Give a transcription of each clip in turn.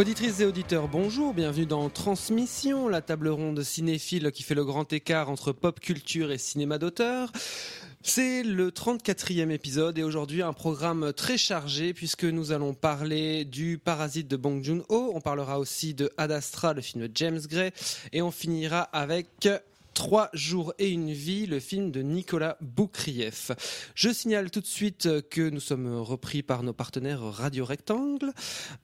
Auditrices et auditeurs, bonjour, bienvenue dans Transmission, la table ronde cinéphile qui fait le grand écart entre pop culture et cinéma d'auteur. C'est le 34e épisode et aujourd'hui un programme très chargé puisque nous allons parler du Parasite de Bong Joon-ho, on parlera aussi de Ad Astra, le film de James Gray et on finira avec Trois jours et une vie, le film de Nicolas Boukrieff. Je signale tout de suite que nous sommes repris par nos partenaires Radio Rectangle.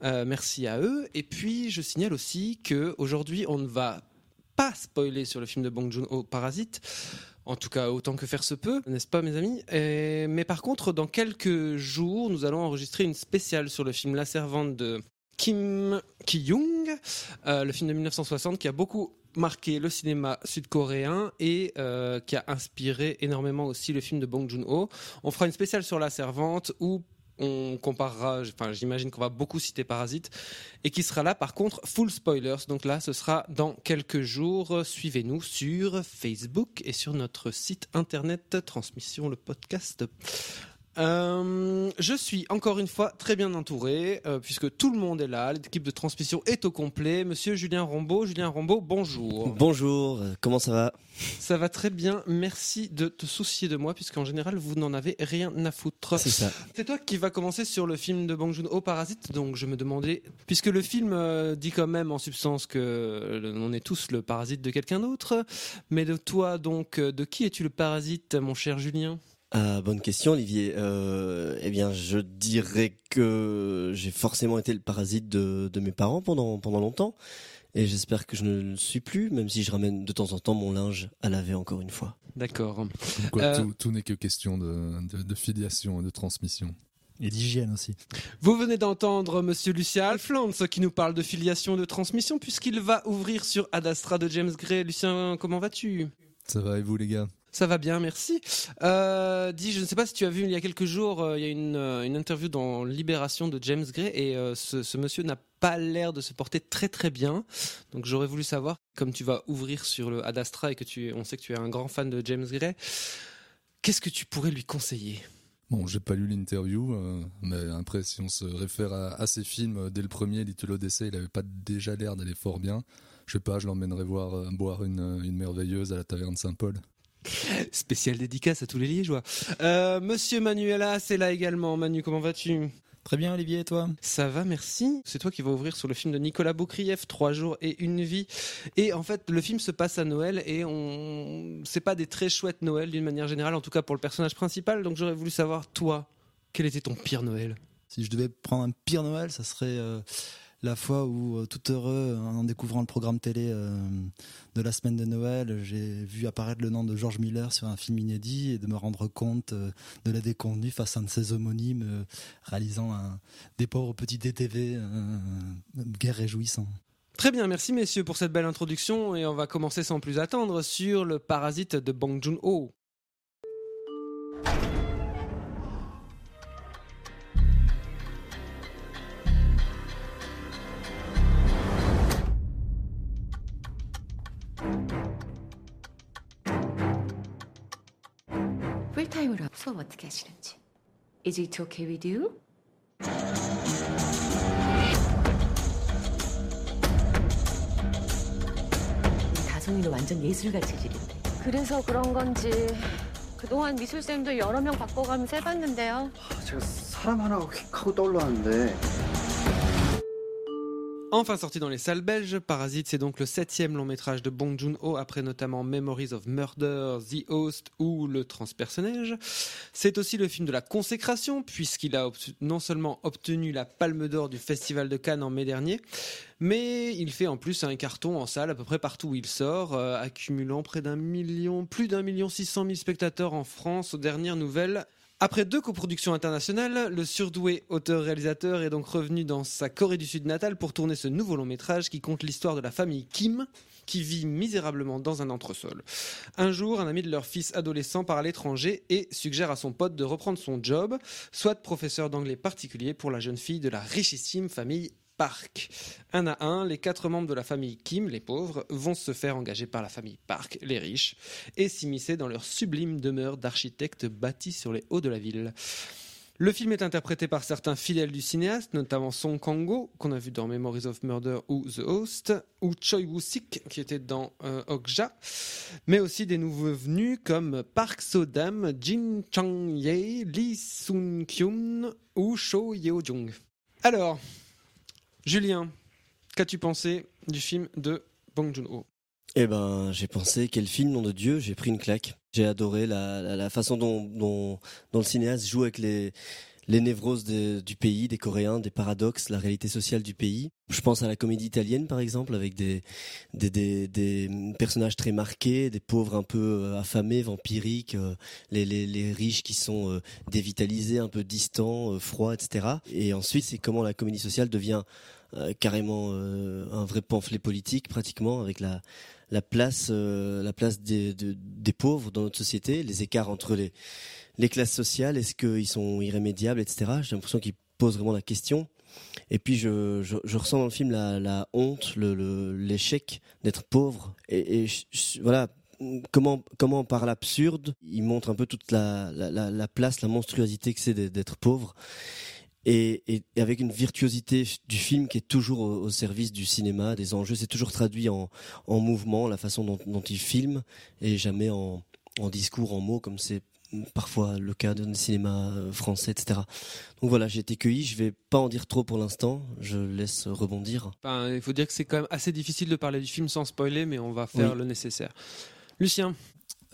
Euh, merci à eux. Et puis, je signale aussi que aujourd'hui, on ne va pas spoiler sur le film de Bong Joon-ho, Parasite. En tout cas, autant que faire se peut, n'est-ce pas, mes amis? Mais par contre, dans quelques jours, nous allons enregistrer une spéciale sur le film La Servante de Kim Ki-young, euh, le film de 1960 qui a beaucoup marqué le cinéma sud-coréen et euh, qui a inspiré énormément aussi le film de Bong Joon-ho. On fera une spéciale sur La Servante où on comparera, enfin j'imagine qu'on va beaucoup citer Parasite et qui sera là par contre full spoilers. Donc là, ce sera dans quelques jours. Suivez-nous sur Facebook et sur notre site internet Transmission le podcast. Euh, je suis encore une fois très bien entouré euh, puisque tout le monde est là, l'équipe de transmission est au complet. Monsieur Julien Rambaud, Julien Rambaud, bonjour. Bonjour, comment ça va? Ça va très bien, merci de te soucier de moi puisqu'en général vous n'en avez rien à foutre. C'est ça. C'est toi qui va commencer sur le film de Bong Joon-ho Parasite, donc je me demandais, puisque le film euh, dit quand même en substance que on est tous le parasite de quelqu'un d'autre, mais de toi donc, de qui es-tu le parasite, mon cher Julien? Ah, bonne question, Olivier. Euh, eh bien, je dirais que j'ai forcément été le parasite de, de mes parents pendant, pendant longtemps. Et j'espère que je ne le suis plus, même si je ramène de temps en temps mon linge à laver encore une fois. D'accord. Euh, tout, tout n'est que question de, de, de filiation et de transmission. Et d'hygiène aussi. Vous venez d'entendre Monsieur Lucien Alflands qui nous parle de filiation et de transmission puisqu'il va ouvrir sur Ad Astra de James Gray. Lucien, comment vas-tu? Ça va et vous les gars? Ça va bien, merci. Euh, dis, je ne sais pas si tu as vu il y a quelques jours, euh, il y a une, euh, une interview dans Libération de James Gray et ce, monsieur n'a pas l'air de se porter très très bien. Donc j'aurais voulu savoir, comme tu vas ouvrir sur le Ad Astra et que tu, on sait que tu es un grand fan de James Gray, qu'est-ce que tu pourrais lui conseiller? Bon, j'ai pas lu l'interview, mais après, si on se réfère à, à ces films, dès le premier, Little Odyssey, il avait pas déjà l'air d'aller fort bien. Je sais pas, je l'emmènerai voir boire une, une merveilleuse à la taverne Saint-Paul. Spécial dédicace à tous les liégeois. Euh, monsieur Manuela, c'est là également. Manu, comment vas-tu? Très bien, Olivier, et toi? Ça va, merci. C'est toi qui vas ouvrir sur le film de Nicolas Boukrieff, Trois jours et une vie. Et en fait, le film se passe à Noël et on, c'est pas des très chouettes Noël d'une manière générale, en tout cas pour le personnage principal. Donc j'aurais voulu savoir, toi, quel était ton pire Noël? Si je devais prendre un pire Noël, ça serait euh, la fois où, euh, tout heureux, en découvrant le programme télé euh, de la semaine de Noël, j'ai vu apparaître le nom de George Miller sur un film inédit et de me rendre compte euh, de la déconvenue face à un de ses homonymes réalisant un, des pauvres petits DTV euh, guère réjouissants. Très bien, merci messieurs pour cette belle introduction et on va commencer sans plus attendre sur le parasite de Bong Joon-ho. 수업 어떻게 하시는지. Is it okay with you? 다솜이는 완전 예술가 체질인데. 그래서 그런 건지 그동안 미술쌤도 여러 명 바꿔가면서 해봤는데요. 제가 사람 하나가 휙 하고 떠올랐는데 Enfin sorti dans les salles belges, Parasite c'est donc le septième long métrage de Bong Joon-ho après notamment Memories of Murder, The Host ou Le Transpersonnage. C'est aussi le film de la consécration puisqu'il a non seulement obtenu la Palme d'Or du Festival de Cannes en mai dernier, mais il fait en plus un carton en salle à peu près partout où il sort, euh, accumulant près d'un million, plus d'un million six cent mille spectateurs en France aux dernières nouvelles. Après deux coproductions internationales, le surdoué auteur-réalisateur est donc revenu dans sa Corée du Sud natale pour tourner ce nouveau long métrage qui compte l'histoire de la famille Kim, qui vit misérablement dans un entresol. Un jour, un ami de leur fils adolescent part à l'étranger et suggère à son pote de reprendre son job, soit professeur d'anglais particulier pour la jeune fille de la richissime famille Park. Un à un, les quatre membres de la famille Kim, les pauvres, vont se faire engager par la famille Park, les riches, et s'immiscer dans leur sublime demeure d'architectes bâtie sur les hauts de la ville. Le film est interprété par certains fidèles du cinéaste, notamment Song Kang-go, qu'on a vu dans Memories of Murder ou The Host, ou Choi Woo-sik, qui était dans euh, Okja, mais aussi des nouveaux venus comme Park So-dam, Jin Chang-ye, Lee Sun-kyun ou Cho Yeo-jung. Alors, Julien, qu'as-tu pensé du film de Bong Joon-ho? Eh ben, j'ai pensé quel film, nom de Dieu, j'ai pris une claque. J'ai adoré la, façon dont, dont, le cinéaste joue avec les, névroses du pays, des Coréens, des paradoxes, la réalité sociale du pays. Je pense à la comédie italienne, par exemple, avec des, personnages très marqués, des pauvres un peu euh, affamés, vampiriques, euh, les, les, les riches qui sont euh, dévitalisés, un peu distants, froids, etc. Et ensuite, c'est comment la comédie sociale devient carrément un vrai pamphlet politique, pratiquement, avec la la place, euh, la place des, de, des pauvres dans notre société, les écarts entre les, classes sociales, est-ce qu'ils sont irrémédiables, etc. J'ai l'impression qu'ils posent vraiment la question. Et puis je, ressens dans le film la, honte, l'échec d'être pauvre. Et, voilà, comment comment par l'absurde, il montre un peu toute la place, la monstruosité que c'est d'être pauvre et, et, avec une virtuosité du film qui est toujours au, au service du cinéma, des enjeux. C'est toujours traduit en, en mouvement, la façon dont, dont il filme, et jamais en, en discours, en mots, comme c'est parfois le cas d'un cinéma euh, français, etc. Donc voilà, j'ai été cueilli. Je vais pas en dire trop pour l'instant. Je laisse rebondir. Ben, il faut dire que c'est quand même assez difficile de parler du film sans spoiler, mais on va faire oui. le nécessaire. Lucien.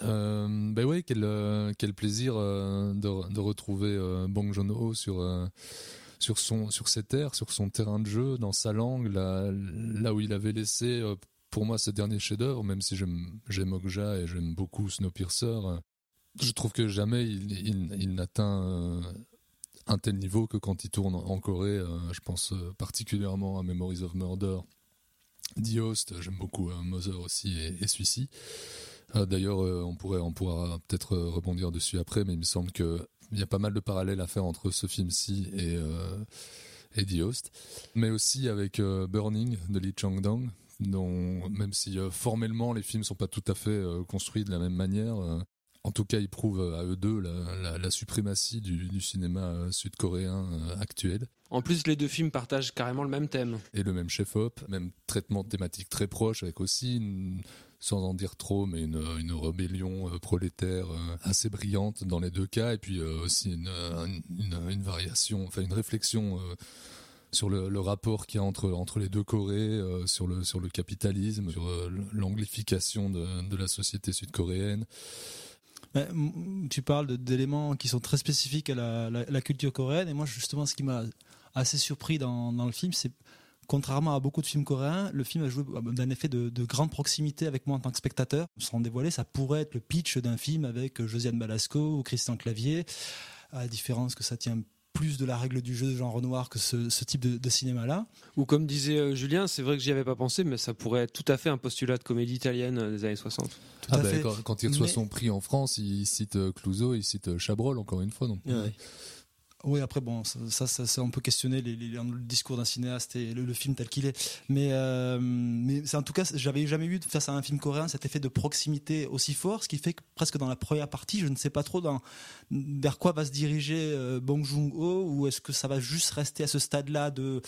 Euh, ben ouais, quel, euh, plaisir euh, de, retrouver Bong Joon-ho sur sur son sur ses terres, sur son terrain de jeu, dans sa langue, là, là où il avait laissé pour moi ses derniers chefs-d'œuvre, même si j'aime j'aime Okja et j'aime beaucoup Snowpiercer. je trouve que jamais il, il, il n'atteint un tel niveau que quand il tourne en Corée. je pense particulièrement à Memories of Murder, The Host, j'aime beaucoup Mother aussi et, et celui-ci. Ah, D'ailleurs, euh, on pourrait, on pourra peut-être rebondir dessus après, mais il me semble que il y a pas mal de parallèles à faire entre ce film-ci et euh, et The Host, mais aussi avec euh, Burning de Lee Chang-dong, dont même si euh, formellement les films sont pas tout à fait euh, construits de la même manière, euh, en tout cas ils prouvent à eux deux la, la, la suprématie du, du cinéma sud-coréen actuel. En plus, les deux films partagent carrément le même thème. Et le même chef-op, même traitement thématique très proche, avec aussi une sans en dire trop, mais une, une rébellion euh, prolétaire euh, assez brillante dans les deux cas, et puis euh, aussi une, une, variation, enfin une réflexion sur le, le rapport qu'il y a entre, entre les deux Corées, sur, le, sur le capitalisme, sur l'anglification de, de la société sud-coréenne. Tu parles d'éléments qui sont très spécifiques à la, la, la, culture coréenne, et moi justement ce qui m'a assez surpris dans, dans le film, c'est contrairement à beaucoup de films coréens, le film a joué d'un effet de, de, grande proximité avec moi en tant que spectateur. Sans dévoiler, ça pourrait être le pitch d'un film avec Josiane Balasco ou Christian Clavier, à la différence que ça tient plus de la règle du jeu de Jean Renoir que ce, ce type de, de cinéma-là. Ou comme disait euh, Julien, c'est vrai que j'y avais pas pensé, mais ça pourrait être tout à fait un postulat de comédie italienne euh, des années 60. Tout ah à bah, fait. Quand, quand, il reçoit mais... son prix en France, il cite euh, Clouseau, il cite Chabrol encore une fois. Donc, ouais. Oui, après, bon, ça, ça, on peut questionner le discours d'un cinéaste et le, film tel qu'il est. Mais, euh, en tout cas, j'avais jamais eu face à un film coréen cet effet de proximité aussi fort, ce qui fait que presque dans la première partie, je ne sais pas trop dans, vers quoi va se diriger euh, Bong Joon-ho, ou est-ce que ça va juste rester à ce stade-là de,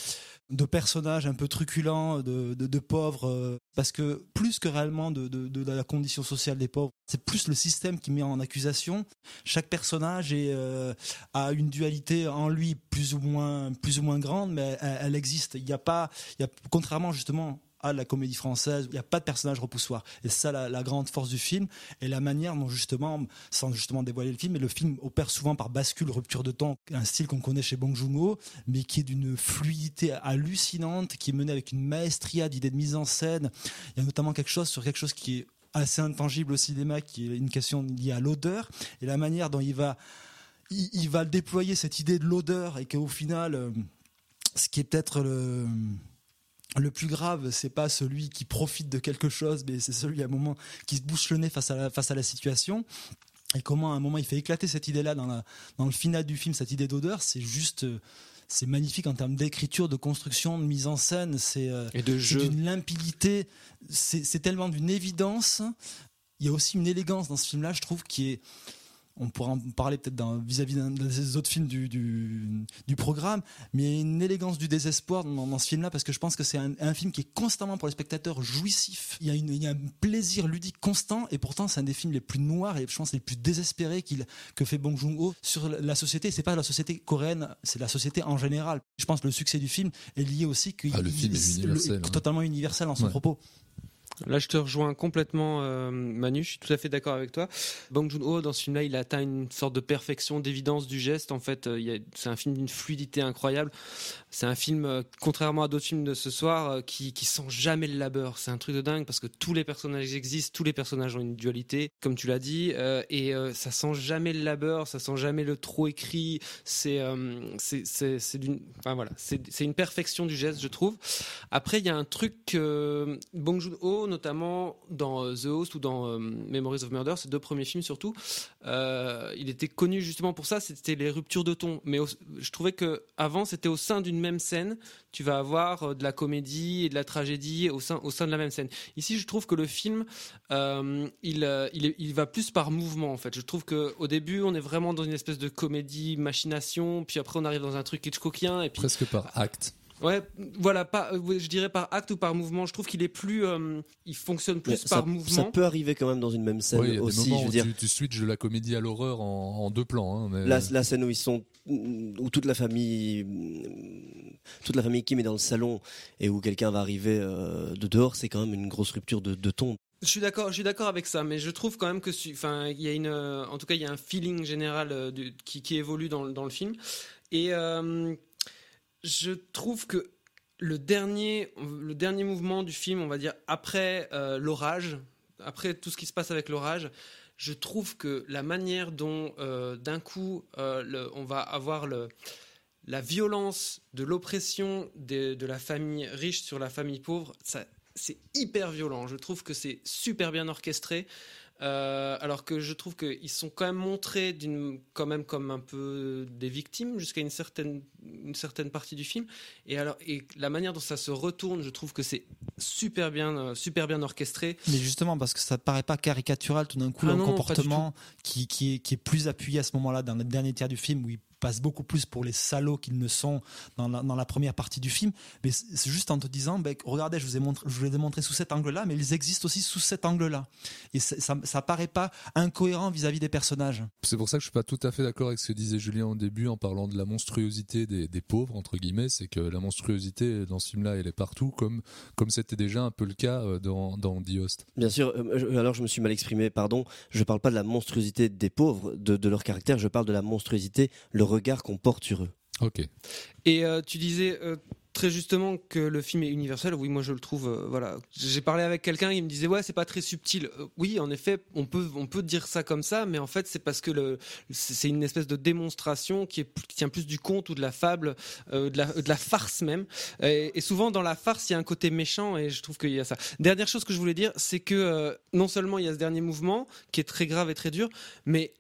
de personnages un peu truculents, de, de, pauvres, euh, parce que plus que réellement de, de, la condition sociale des pauvres, c'est plus le système qui met en accusation. Chaque personnage euh, a une dualité en lui plus ou moins, plus ou moins grande, mais elle, elle existe. Il n'y a pas, il y a, contrairement justement à la comédie française, il n'y a pas de personnage repoussoir. Et ça la, grande force du film et la manière dont justement, sans justement dévoiler le film, mais le film opère souvent par bascule, rupture de temps, un style qu'on connaît chez Bong Joon-ho, mais qui est d'une fluidité hallucinante, qui est mené avec une maestria d'idées de mise en scène. Il y a notamment quelque chose sur quelque chose qui est assez intangible au cinéma, qui est une question liée à l'odeur et la manière dont il va il, il va déployer cette idée de l'odeur et qu'au final, euh, ce qui est peut-être le le plus grave, c'est pas celui qui profite de quelque chose, mais c'est celui à un moment qui se bouche le nez face à la, face à la situation. Et comment à un moment il fait éclater cette idée-là dans, la, dans le final du film, cette idée d'odeur, c'est juste, euh, c'est magnifique en termes d'écriture, de construction, de mise en scène, c'est euh, d'une limpidité, c'est c'est tellement d'une évidence. Il y a aussi une élégance dans ce film-là, je trouve, qui est. On pourra en parler peut-être vis-à-vis d'un des autres films du, du, du programme, mais il y a une élégance du désespoir dans, dans ce film-là parce que je pense que c'est un, un film qui est constamment pour les spectateurs jouissif. Il y, a une- il y a un plaisir ludique constant et pourtant c'est un des films les plus noirs et je pense les plus désespérés qu'il que fait Bong Joon-ho sur la- société. C'est pas la société coréenne, c'est la société en général. Je pense que le succès du film est lié aussi que Ah, le film est universel, hein. totalement universel dans son Ouais. propos. Là, je te rejoins complètement, euh, Manu. Je suis tout à fait d'accord avec toi. Bong Joon-ho, dans ce film-là, il atteint une sorte de perfection, d'évidence du geste. En fait, euh, c'est un film d'une fluidité incroyable. C'est un film, euh, contrairement à d'autres films de ce soir, qui, qui sent jamais le labeur. C'est un truc de dingue parce que tous les personnages existent, tous les personnages ont une dualité, comme tu l'as dit, et ça sent jamais le labeur, ça sent jamais le trop écrit. C'est, une perfection du geste, je trouve. Après, il y a un truc que Bong Joon-ho, notamment dans euh, The Host ou dans euh, Memories of Murder, ces deux premiers films surtout, euh, il était connu justement pour ça, c'était les ruptures de ton. Mais je trouvais que avant, c'était au sein d'une même scène, tu vas avoir de la comédie et de la tragédie au sein, au sein de la même scène. Ici, je trouve que le film, il, il, va plus par mouvement en fait. Je trouve que au début, on est vraiment dans une espèce de comédie machination, puis après on arrive dans un truc Hitchcockien, et puis Presque par acte. Ouais, voilà, pas, euh, ouais, je dirais par acte ou par mouvement. Je trouve qu'il est plus, euh, il fonctionne plus par mouvement. ça peut arriver quand même dans une même scène Oui, il y a aussi. des moments je veux où dire, tu, tu switches de la comédie à l'horreur en, en deux plans. hein, mais- la, la scène où ils sont, où toute la famille, toute la famille Kim est dans le salon et où quelqu'un va arriver euh, de dehors, c'est quand même une grosse rupture de, de ton. Je suis d'accord, je suis d'accord avec ça, mais je trouve quand même que, enfin, il y a une, en tout cas, il y a un feeling général qui, qui évolue dans, le- dans le film, et euh, je trouve que le dernier, le dernier mouvement du film, on va dire après euh, l'orage, après tout ce qui se passe avec l'orage, je trouve que la manière dont euh, d'un coup euh, on va avoir la violence de l'oppression de, de la famille riche sur la famille pauvre, c'est hyper violent. Je trouve que c'est super bien orchestré. Euh, alors que je trouve qu'ils sont quand même montrés quand même comme un peu des victimes jusqu'à une certaine, une certaine partie du film. Et alors, et la manière dont ça se retourne, je trouve que c'est super bien, euh, super bien orchestré. Mais justement, parce que ça ne paraît pas caricatural tout d'un coup, Ah un non, comportement qui, qui, est, qui est plus appuyé à ce moment-là dans le dernier tiers du film où ils passent beaucoup plus pour les salauds qu'ils ne sont dans la, dans la première partie du film. Mais c'est juste en te disant, ben, regardez, je vous ai montré, je vous l'ai montré sous cet angle-là, mais ils existent aussi sous cet angle-là. Et ça, ça paraît pas incohérent vis-à-vis des personnages. C'est pour ça que je suis pas tout à fait d'accord avec ce que disait Julien au début en parlant de la monstruosité des, des pauvres entre guillemets. C'est que la monstruosité dans ce film-là, elle est partout, comme comme c'était déjà un peu le cas euh, dans dans The Host. Bien sûr, euh, alors je me suis mal exprimé, pardon. Je parle pas de la monstruosité des pauvres, de, de leur caractère, je parle de la monstruosité, le regard qu'on porte sur eux. Ok. Et euh, tu disais euh, très justement que le film est universel. Oui, moi je le trouve. euh, voilà, j'ai parlé avec quelqu'un, il me disait ouais, c'est pas très subtil. Oui, en effet, on peut on peut dire ça comme ça, mais en fait c'est parce que le c'est une espèce de démonstration qui, tient plus du conte ou de la fable, de, la, de la farce même. Et, souvent dans la farce, il y a un côté méchant et je trouve qu'il y a ça. Dernière chose que je voulais dire, c'est que non seulement il y a ce dernier mouvement qui est très grave et très dur, mais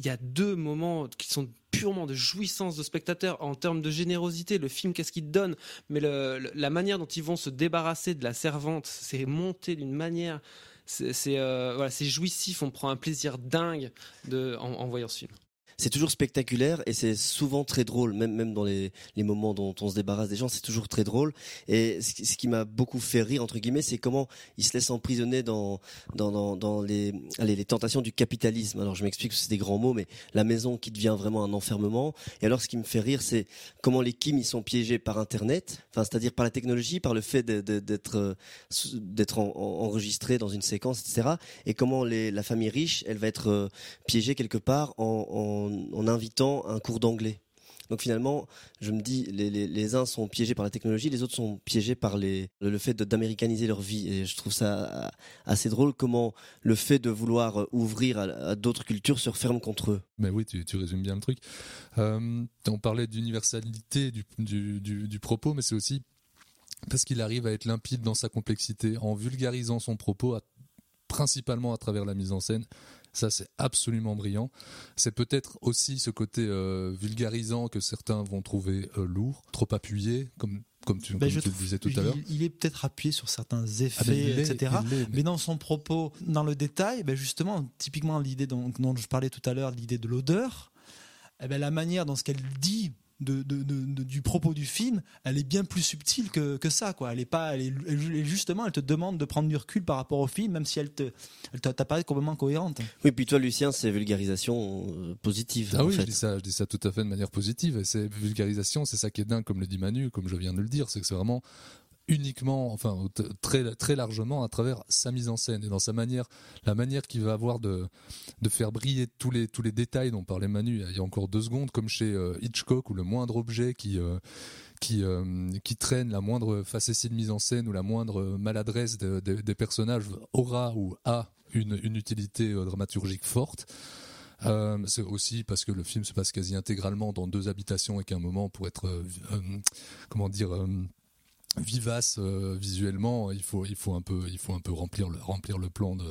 il y a deux moments qui sont purement de jouissance de spectateur en termes de générosité. Le film, qu'est-ce qu'il donne? Mais la manière dont ils vont se débarrasser de la servante, c'est monté d'une manière. C'est euh, jouissif, on prend un plaisir dingue de, en voyant ce film. C'est toujours spectaculaire et c'est souvent très drôle, même même dans les, les moments dont on se débarrasse des gens, c'est toujours très drôle. Et ce, qui- m'a beaucoup fait rire entre guillemets, c'est comment ils se laissent emprisonner dans dans dans, les allez, les tentations du capitalisme. Alors je m'explique, c'est des grands mots, mais la maison qui devient vraiment un enfermement. Et alors ce qui me fait rire, c'est comment les Kim ils sont piégés par Internet, enfin c'est-à-dire par la technologie, par le fait d'être euh, d'être en- en- enregistré dans une séquence, etc. Et comment la famille riche, elle va être euh, piégée quelque part en, en invitant un cours d'anglais. Donc finalement, je me dis, les, uns sont piégés par la technologie, les autres sont piégés par le fait d'américaniser leur vie. Et je trouve ça assez drôle comment le fait de vouloir ouvrir à, d'autres cultures se referme contre eux. Mais oui, tu, résumes bien le truc. Euh, on parlait d'universalité du, du, propos, mais c'est aussi parce qu'il arrive à être limpide dans sa complexité en vulgarisant son propos, principalement à travers la mise en scène. Ça, c'est absolument brillant. C'est peut-être aussi ce côté euh, vulgarisant que certains vont trouver euh, lourd, trop appuyé, comme, comme tu, Ben, comme je tu le disais tout à l'heure. Il, est peut-être appuyé sur certains effets, Ah ben, l'est, etc. mais... dans son propos, dans le détail, ben justement, typiquement l'idée dont, dont je parlais tout à l'heure, l'idée de l'odeur, eh la manière dans ce qu'elle dit de, de- de- de- du propos du film, elle est bien plus subtile que, que ça. Quoi. Elle est pas, elle est, justement, elle te demande de prendre du recul par rapport au film, même si elle te, elle t'a- t'apparaît complètement cohérente. Oui, puis toi, Lucien, c'est vulgarisation euh, positive. Ah en oui, fait. je dis ça, je dis ça tout à fait de manière positive. Et c'est vulgarisation, c'est ça qui est dingue, comme le dit Manu, comme je viens de le dire, c'est que c'est vraiment uniquement, enfin très très largement à travers sa mise en scène et dans sa manière, la manière qu'il va avoir de de faire briller tous les tous les détails dont parlait Manu il y a encore deux secondes, comme chez euh, Hitchcock où le moindre objet qui euh, qui, euh, qui traîne la moindre facétie de mise en scène ou la moindre maladresse de- de- des personnages aura ou a une, une utilité dramaturgique forte. C'est aussi parce que le film se passe quasi intégralement dans deux habitations et qu'à un moment, pour être, comment dire, vivace euh, visuellement, il faut, il faut un peu, il faut un peu remplir le, remplir le plan de,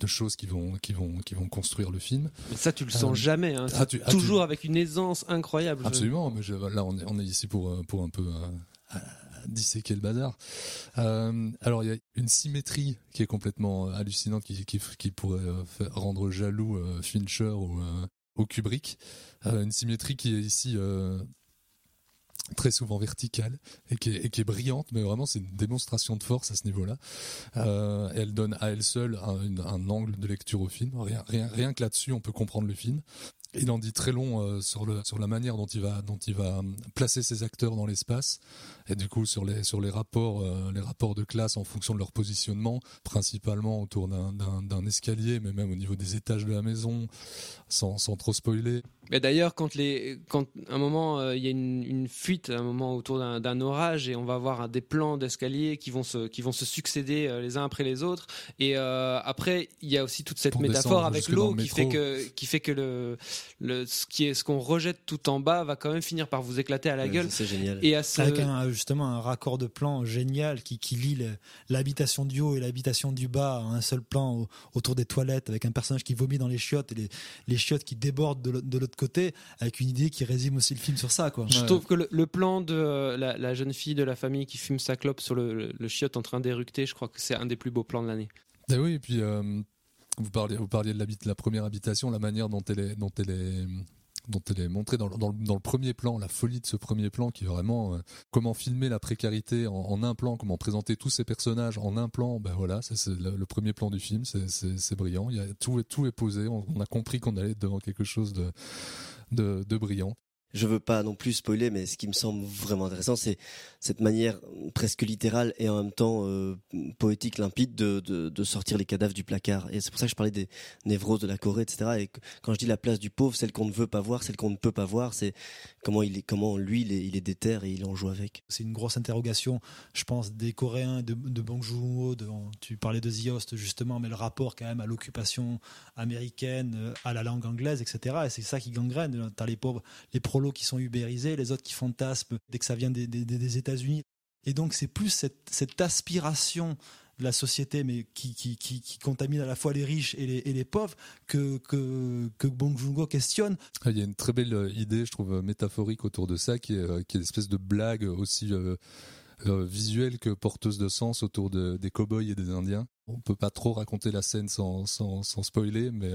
de choses qui vont, qui vont, qui vont construire le film. Mais ça, tu le sens Euh, jamais. hein. ah, tu- ah, Toujours tu- avec une aisance incroyable. Je- Absolument, mais je- là on est, on est ici pour, euh, pour un peu euh, disséquer le bazar. Euh, alors il y a une symétrie qui est complètement hallucinante, qui, qui, qui pourrait euh, rendre jaloux euh, Fincher ou, euh, ou Kubrick. Euh, une symétrie qui est ici euh, très souvent verticale et qui est, et qui est brillante, mais vraiment c'est une démonstration de force à ce niveau-là. Euh, elle donne à elle seule un, un angle de lecture au film. Rien, rien, rien que là-dessus, on peut comprendre le film. Il en dit très long euh, sur, le, sur la manière dont il va, dont il va euh, placer ses acteurs dans l'espace et du coup sur les, sur les rapports, euh, les rapports de classe en fonction de leur positionnement, principalement autour d'un- escalier, mais même au niveau des étages de la maison, sans, sans trop spoiler. Mais d'ailleurs, quand les, quand à un moment euh, il y a une, une fuite, à un moment autour d'un orage, et on va avoir des plans d'escalier qui vont se, qui vont se succéder les uns après les autres. Et après, il y a aussi toute cette Pour métaphore avec l'eau le qui fait que, qui fait que le, le, ce qui est, ce qu'on rejette tout en bas va quand même finir par vous éclater à la gueule. C'est génial. Et à ce, Avec un, justement un raccord de plan génial qui, qui lie l'habitation du haut et l'habitation du bas en un seul plan au- autour des toilettes avec un personnage qui vomit dans les chiottes et les, les chiottes qui débordent de l'autre- de l'autre côté avec une idée qui résume aussi le film sur ça. Quoi. Je trouve que le, le plan de euh, la, la jeune fille de la famille qui fume sa clope sur le, le, le chiotte en train d'éructer, je crois que c'est un des plus beaux plans de l'année. Et oui, et puis euh, vous parliez, vous parliez de la première habitation, la manière dont elle est, dont elle est, dont elle est montrée dans, le- premier plan, la folie de ce premier plan qui est vraiment euh, comment filmer la précarité en, un plan, comment présenter tous ces personnages en un plan. Ben voilà, c'est le, premier plan du film, c'est- brillant. Il y a, tout, est- posé, on, a compris qu'on allait devant quelque chose de brillant. Je veux pas non plus spoiler, mais ce qui me semble vraiment intéressant, c'est cette manière presque littérale et en même temps euh, poétique, limpide de, sortir les cadavres du placard. Et c'est pour ça que je parlais des névroses de la Corée, etc. Et quand je dis la place du pauvre, celle qu'on ne veut pas voir, celle qu'on ne peut pas voir, c'est comment il est, comment lui, il est, il est déter et il en joue avec. C'est une grosse interrogation, je pense, des Coréens, de, de Bong Joon-ho. Tu parlais de The justement, mais le rapport quand même à l'occupation américaine, euh, à la langue anglaise, etc. Et c'est ça qui gangrène. T'as les pauvres, les prolos qui sont ubérisés, les autres qui fantasment dès que ça vient des, des- des- États-Unis. Et donc c'est plus cette, aspiration de la société, mais qui, contamine à la fois les riches et les, pauvres, que, que, que questionne. Il y a une très belle euh, idée, je trouve, euh, métaphorique autour de ça, qui est, euh, qui est une espèce de blague aussi visuelle que porteuse de sens autour de, des cow-boys et des Indiens. On peut pas trop raconter la scène sans, spoiler, mais,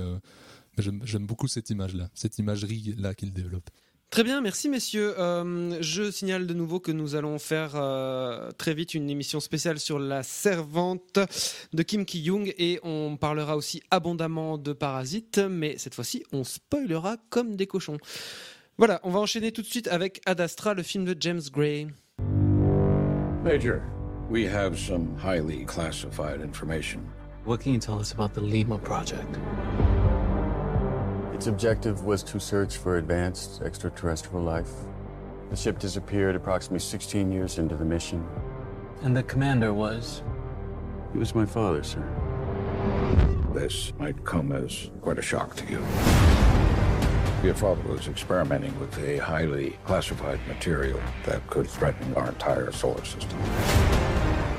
mais j'aime beaucoup cette image-là, cette imagerie-là qu'il développe. Très bien, merci messieurs. Euh, je signale de nouveau que nous allons faire euh, très vite une émission spéciale sur la servante de Kim Ki-young et on parlera aussi abondamment de Parasite, mais cette fois-ci on spoilera comme des cochons. Voilà, on va enchaîner tout de suite avec Ad Astra, le film de James Gray. Major, we have some highly classified information. What can you tell us about the Lima project? Its objective was to search for advanced extraterrestrial life. The ship disappeared approximately 16 years into the mission. And the commander was? He was my father, sir. This might come as quite a shock to you. Your father was experimenting with a highly classified material that could threaten our entire solar system.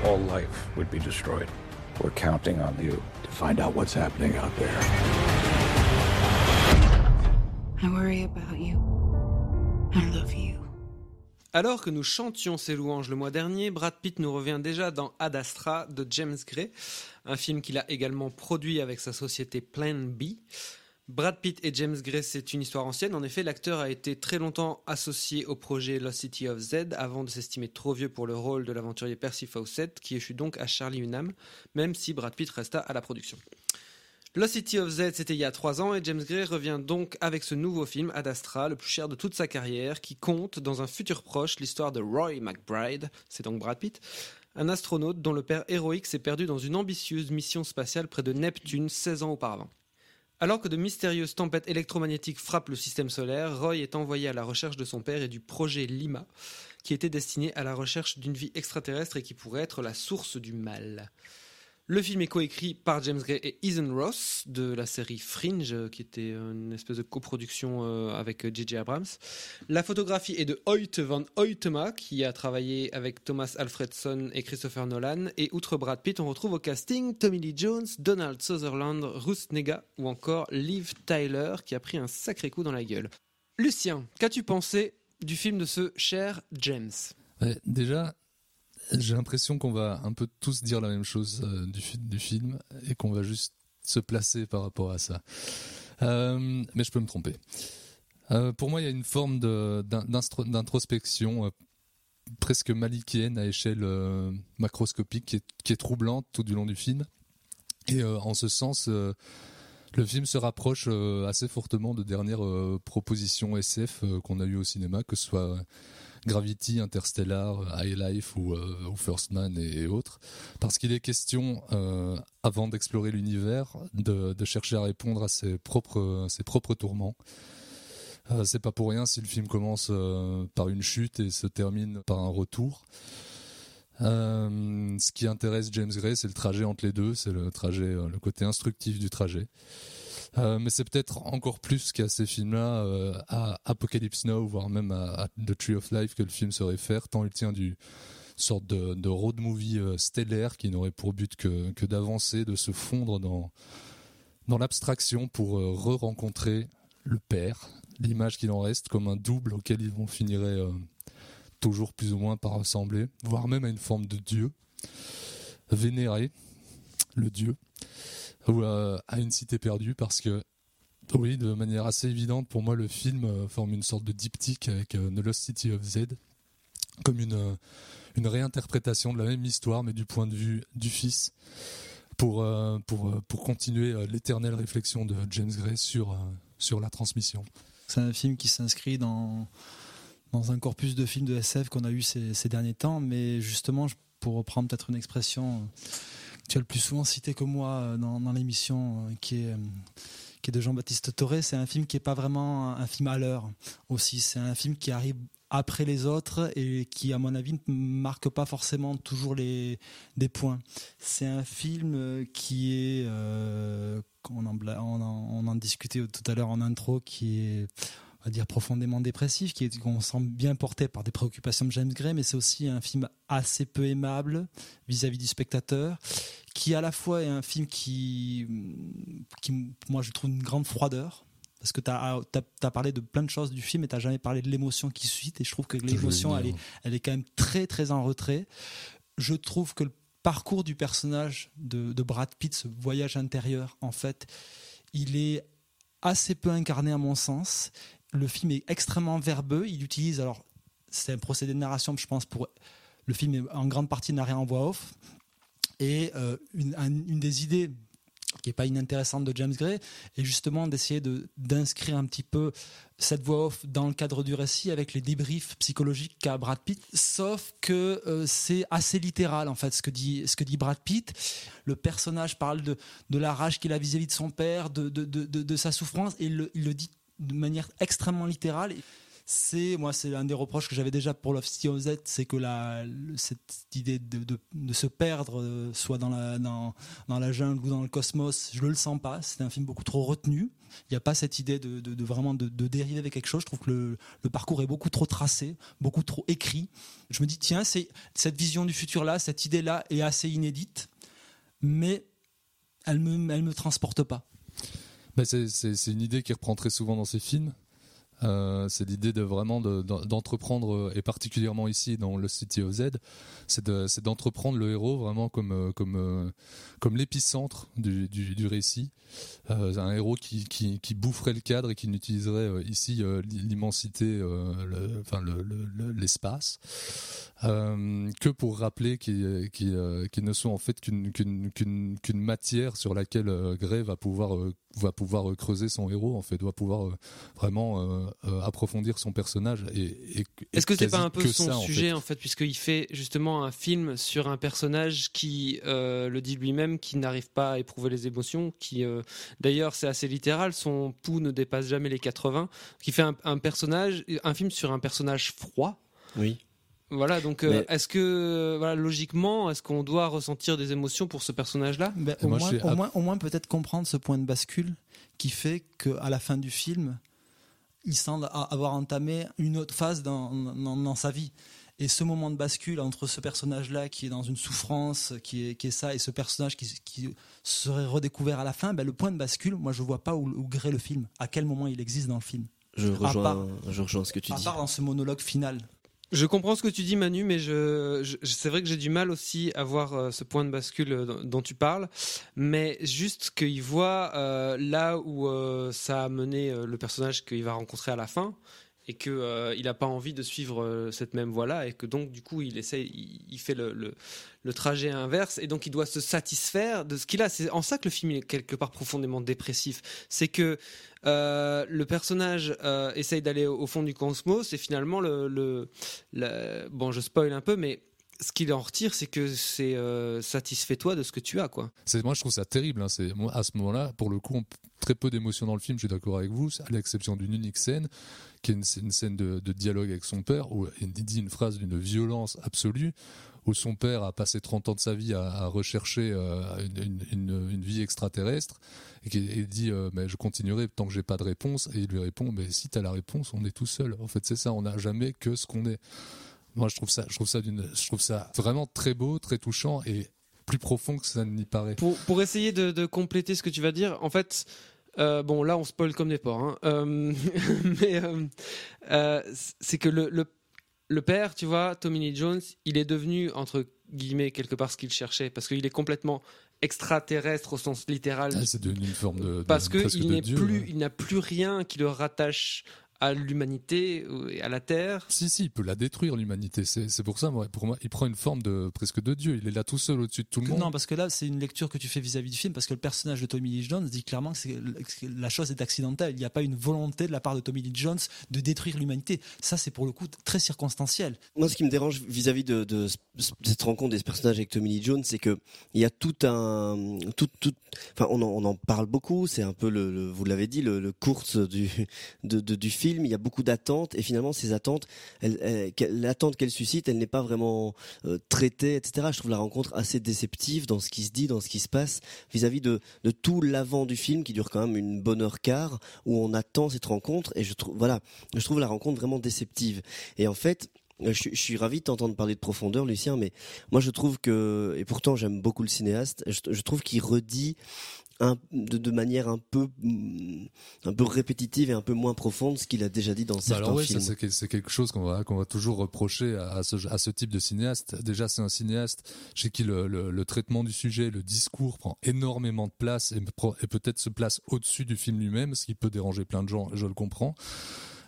All life would be destroyed. We're counting on you to find out what's happening out there. I worry about you. I love you. Alors que nous chantions ses louanges le mois dernier, Brad Pitt nous revient déjà dans Ad Astra de James Gray, un film qu'il a également produit avec sa société Plan B. Brad Pitt et James Gray, c'est une histoire ancienne. En effet, l'acteur a été très longtemps associé au projet Lost City of Z avant de s'estimer trop vieux pour le rôle de l'aventurier Percy Fawcett, qui échut donc à Charlie Hunnam, même si Brad Pitt resta à la production. Lost City of Z, c'était il y a trois ans et James Gray revient donc avec ce nouveau film, Ad Astra, le plus cher de toute sa carrière, qui compte dans un futur proche l'histoire de Roy McBride, c'est donc Brad Pitt, un astronaute dont le père héroïque s'est perdu dans une ambitieuse mission spatiale près de Neptune 16 ans auparavant. Alors que de mystérieuses tempêtes électromagnétiques frappent le système solaire, Roy est envoyé à la recherche de son père et du projet Lima, qui était destiné à la recherche d'une vie extraterrestre et qui pourrait être la source du mal. Le film est coécrit par James Gray et Ethan Ross de la série Fringe, qui était une espèce de coproduction euh, avec J.J. Abrams. La photographie est de Hoyt van Hoytema, qui a travaillé avec Thomas Alfredson et Christopher Nolan. Et outre Brad Pitt, on retrouve au casting Tommy Lee Jones, Donald Sutherland, Ruth Nega ou encore Liv Tyler, qui a pris un sacré coup dans la gueule. Lucien, qu'as-tu pensé du film de ce cher James? Déjà, j'ai l'impression qu'on va un peu tous dire la même chose euh, du, fi- du film et qu'on va juste se placer par rapport à ça. Euh, mais je peux me tromper. Euh, pour moi, il y a une forme d'introspection presque malichéenne à échelle macroscopique qui est, qui est troublante tout du long du film. Et en ce sens, le film se rapproche assez fortement de dernières propositions SF qu'on a eues au cinéma, que ce soit Gravity, Interstellar, High Life ou, euh, First Man et, autres, parce qu'il est question, euh, avant d'explorer l'univers, de, chercher à répondre à ses propres, tourments. Euh, c'est pas pour rien si le film commence euh, par une chute et se termine par un retour. Euh, ce qui intéresse James Gray, c'est le trajet entre les deux, c'est euh, le côté instructif du trajet. Euh, mais c'est peut-être encore plus qu'à ces films-là, euh, à Apocalypse Now, voire même à, The Tree of Life que le film se réfère, tant il tient du sorte de, road movie euh, stellaire qui n'aurait pour but que, que d'avancer, de se fondre dans, dans l'abstraction pour re-rencontrer le père, l'image qu'il en reste comme un double auquel ils vont finir euh, toujours plus ou moins par ressembler, voire même à une forme de dieu, vénéré, le dieu ou euh, à une cité perdue parce que oui, de manière assez évidente, pour moi, le film euh, forme une sorte de diptyque avec euh, The Lost City of Z, comme une, une réinterprétation de la même histoire, mais du point de vue du fils, pour, pour, pour continuer l'éternelle réflexion de James Gray sur, sur la transmission. C'est un film qui s'inscrit dans, dans un corpus de films de SF qu'on a eu ces, ces derniers temps, mais justement, pour reprendre peut-être une expression tu as le plus souvent citée que moi euh, dans, l'émission, euh, qui est, euh, qui est de Jean-Baptiste Toré, c'est un film qui n'est pas vraiment un, film à l'heure aussi. C'est un film qui arrive après les autres et qui, à mon avis, ne marque pas forcément toujours les, des points. C'est un film qui est, euh, en, on, en, on en discutait tout à l'heure en intro, qui est on va dire profondément dépressif, qui est qu'on sent bien porté par des préoccupations de James Gray, mais c'est aussi un film assez peu aimable vis-à-vis du spectateur, qui à la fois est un film qui, qui moi je trouve une grande froideur. Parce que tu as, parlé de plein de choses du film et tu jamais parlé de l'émotion qui suit. Et je trouve que l'émotion, elle est, elle est quand même très, très en retrait. Je trouve que le parcours du personnage de, de Brad Pitt, ce voyage intérieur, en fait, il est assez peu incarné à mon sens. Le film est extrêmement verbeux. Il utilise, alors, c'est un procédé de narration, je pense, pour. Le film est en grande partie narré en voix off. Et euh, une, un- une des idées qui est pas inintéressante de James Gray, et justement d'essayer de d'inscrire un petit peu cette voix off dans le cadre du récit avec les débriefs psychologiques qu'a Brad Pitt. Sauf que euh, c'est assez littéral en fait ce que dit ce que dit Brad Pitt. Le personnage parle de de la rage qu'il a vis-à-vis de son père, de, de sa souffrance, et il le, il le dit de manière extrêmement littérale. C'est moi c'est un des reproches que j'avais déjà pour Love City of Z c'est que la cette idée de, de, de se perdre euh, soit dans la dans, dans la jungle ou dans le cosmos je le sens pas. C'est un film beaucoup trop retenu. Il n'y a pas cette idée de, de, vraiment de, dériver avec quelque chose. Je trouve que le, le, parcours est beaucoup trop tracé beaucoup trop écrit. Je me dis tiens c'est cette vision du futur là cette idée là est assez inédite mais elle me elle me transporte pas ben c'est une idée qui reprend très souvent dans ces films euh, c'est l'idée de vraiment d'entreprendre, euh, et particulièrement ici dans le City of Z, c'est d'entreprendre le héros vraiment comme, euh, comme, comme l'épicentre du, du, récit. Euh, un héros qui, qui, qui, boufferait le cadre et qui n'utiliserait ici l'immensité, enfin l'espace, que pour rappeler qu'ils qui, ne sont en fait qu'une qu'une matière sur laquelle Gray va pouvoir, va pouvoir creuser son héros, en fait, doit pouvoir vraiment euh, approfondir son personnage. Et, et est-ce que c'est pas un peu son ça, sujet en fait, en fait puisqu'il fait justement un film sur un personnage qui euh, le dit lui-même, qui n'arrive pas à éprouver les émotions, qui euh, d'ailleurs c'est assez littéral, son pouls ne dépasse jamais les 80, qui fait un, un personnage, un film sur un personnage froid. Oui. Voilà, donc euh, est-ce que voilà, logiquement, est-ce qu'on doit ressentir des émotions pour ce personnage-là? Ben, au, moins, au, moins, au moins peut-être comprendre ce point de bascule qui fait qu'à la fin du film, il semble avoir entamé une autre phase dans, dans, dans, sa vie. Et ce moment de bascule entre ce personnage-là qui est dans une souffrance, qui est, qui est ça, et ce personnage qui, qui serait redécouvert à la fin, ben le point de bascule, moi je vois pas où, où grée le film, à quel moment il existe dans le film. Je rejoins, part, je rejoins ce que tu à dis. À part dans ce monologue final. Je comprends ce que tu dis Manu, mais je, je c'est vrai que j'ai du mal aussi à voir euh, ce point de bascule euh, dont tu parles, mais juste qu'il voit euh, là où euh, ça a mené le personnage qu'il va rencontrer à la fin, et que euh, il n'a pas envie de suivre euh, cette même voie-là et que donc du coup il essaie, il, fait le, le, trajet inverse et donc il doit se satisfaire de ce qu'il a. C'est en ça que le film est quelque part profondément dépressif. C'est que euh, le personnage essaye d'aller au, fond du cosmos et finalement le, le, le, bon je spoil un peu mais ce qu'il en retire, c'est que c'est euh, satisfait-toi de ce que tu as, quoi. Moi je trouve ça terrible. Hein. À ce moment-là, pour le coup, très peu d'émotions dans le film. Je suis d'accord avec vous, à l'exception d'une unique scène, qui est une, scène de, dialogue avec son père où il dit une phrase d'une violence absolue. Où son père a passé 30 ans de sa vie à, rechercher euh, une, vie extraterrestre et qui dit euh, mais je continuerai tant que j'ai pas de réponse et il lui répond mais si tu as la réponse on est tout seul en fait c'est ça on n'a jamais que ce qu'on est moi je trouve ça je trouve ça d'une je trouve ça vraiment très beau très touchant et plus profond que ça n'y paraît pour, pour essayer de, de, compléter ce que tu vas dire en fait euh, bon là on spoil comme des porcs hein. euh, mais euh, c'est que le, le, le père tu vois Tommy Lee Jones il est devenu entre guillemets quelque part ce qu'il cherchait parce qu'il est complètement extraterrestre au sens littéral ah, c'est devenu une forme de, de parce que il n'est plus ouais. il n'a plus rien qui le rattache à l'humanité et à la Terre. Si, si, il peut la détruire, l'humanité. C'est pour ça, moi, pour moi, il prend une forme de presque de Dieu. Il est là tout seul au-dessus de tout le monde. Non, parce que là, c'est une lecture que tu fais vis-à-vis -vis du film, parce que le personnage de Tommy Lee Jones dit clairement que, la chose est accidentelle. Il n'y a pas une volonté de la part de Tommy Lee Jones de détruire l'humanité. Ça, c'est pour le coup très circonstanciel. Moi, ce qui me dérange vis-à-vis -vis de, de, de, cette rencontre des personnages avec Tommy Lee Jones, c'est que il y a tout un, tout, tout, enfin, on en, on en parle beaucoup. C'est un peu le, le vous l'avez dit, le, le course du, de, de, du film. Il y a beaucoup d'attentes et finalement ces attentes, l'attente qu'elle suscite, elle n'est pas vraiment euh, traitée, etc. Je trouve la rencontre assez déceptive dans ce qui se dit, dans ce qui se passe vis-à-vis -vis de, tout l'avant du film qui dure quand même une bonne heure quart où on attend cette rencontre et je trouve voilà, je trouve la rencontre vraiment déceptive. Et en fait, je, je, suis ravi de t'entendre parler de profondeur, Lucien, mais moi je trouve que, et pourtant j'aime beaucoup le cinéaste, je trouve qu'il redit un, de, de, manière un peu un peu répétitive et un peu moins profonde ce qu'il a déjà dit dans certains Alors oui, films. C'est quelque chose qu'on va qu'on va toujours reprocher à, à, ce, à ce type de cinéaste. Déjà, c'est un cinéaste chez qui le, le, le, traitement du sujet, le discours prend énormément de place et, et peut-être se place au-dessus du film lui-même, ce qui peut déranger plein de gens. Je le comprends.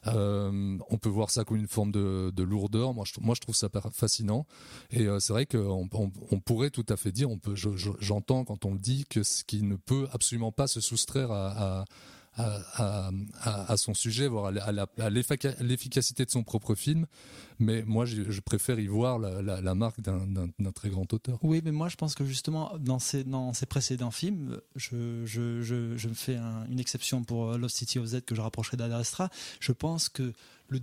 Euh, on peut voir ça comme une forme de, de lourdeur. Moi, je, moi, je trouve ça fascinant. Et euh, c'est vrai qu'on on, pourrait tout à fait dire, on peut, j'entends quand on le dit, que ce qui ne peut absolument pas se soustraire à, à à, son sujet, voire à l'efficacité de son propre film. Mais moi, je, préfère y voir la, marque d'un très grand auteur. Oui, mais moi, je pense que justement, dans ses, dans ses précédents films, je, me fais un, une exception pour Lost City of Z que je rapprocherai d'Adastra. Je pense que le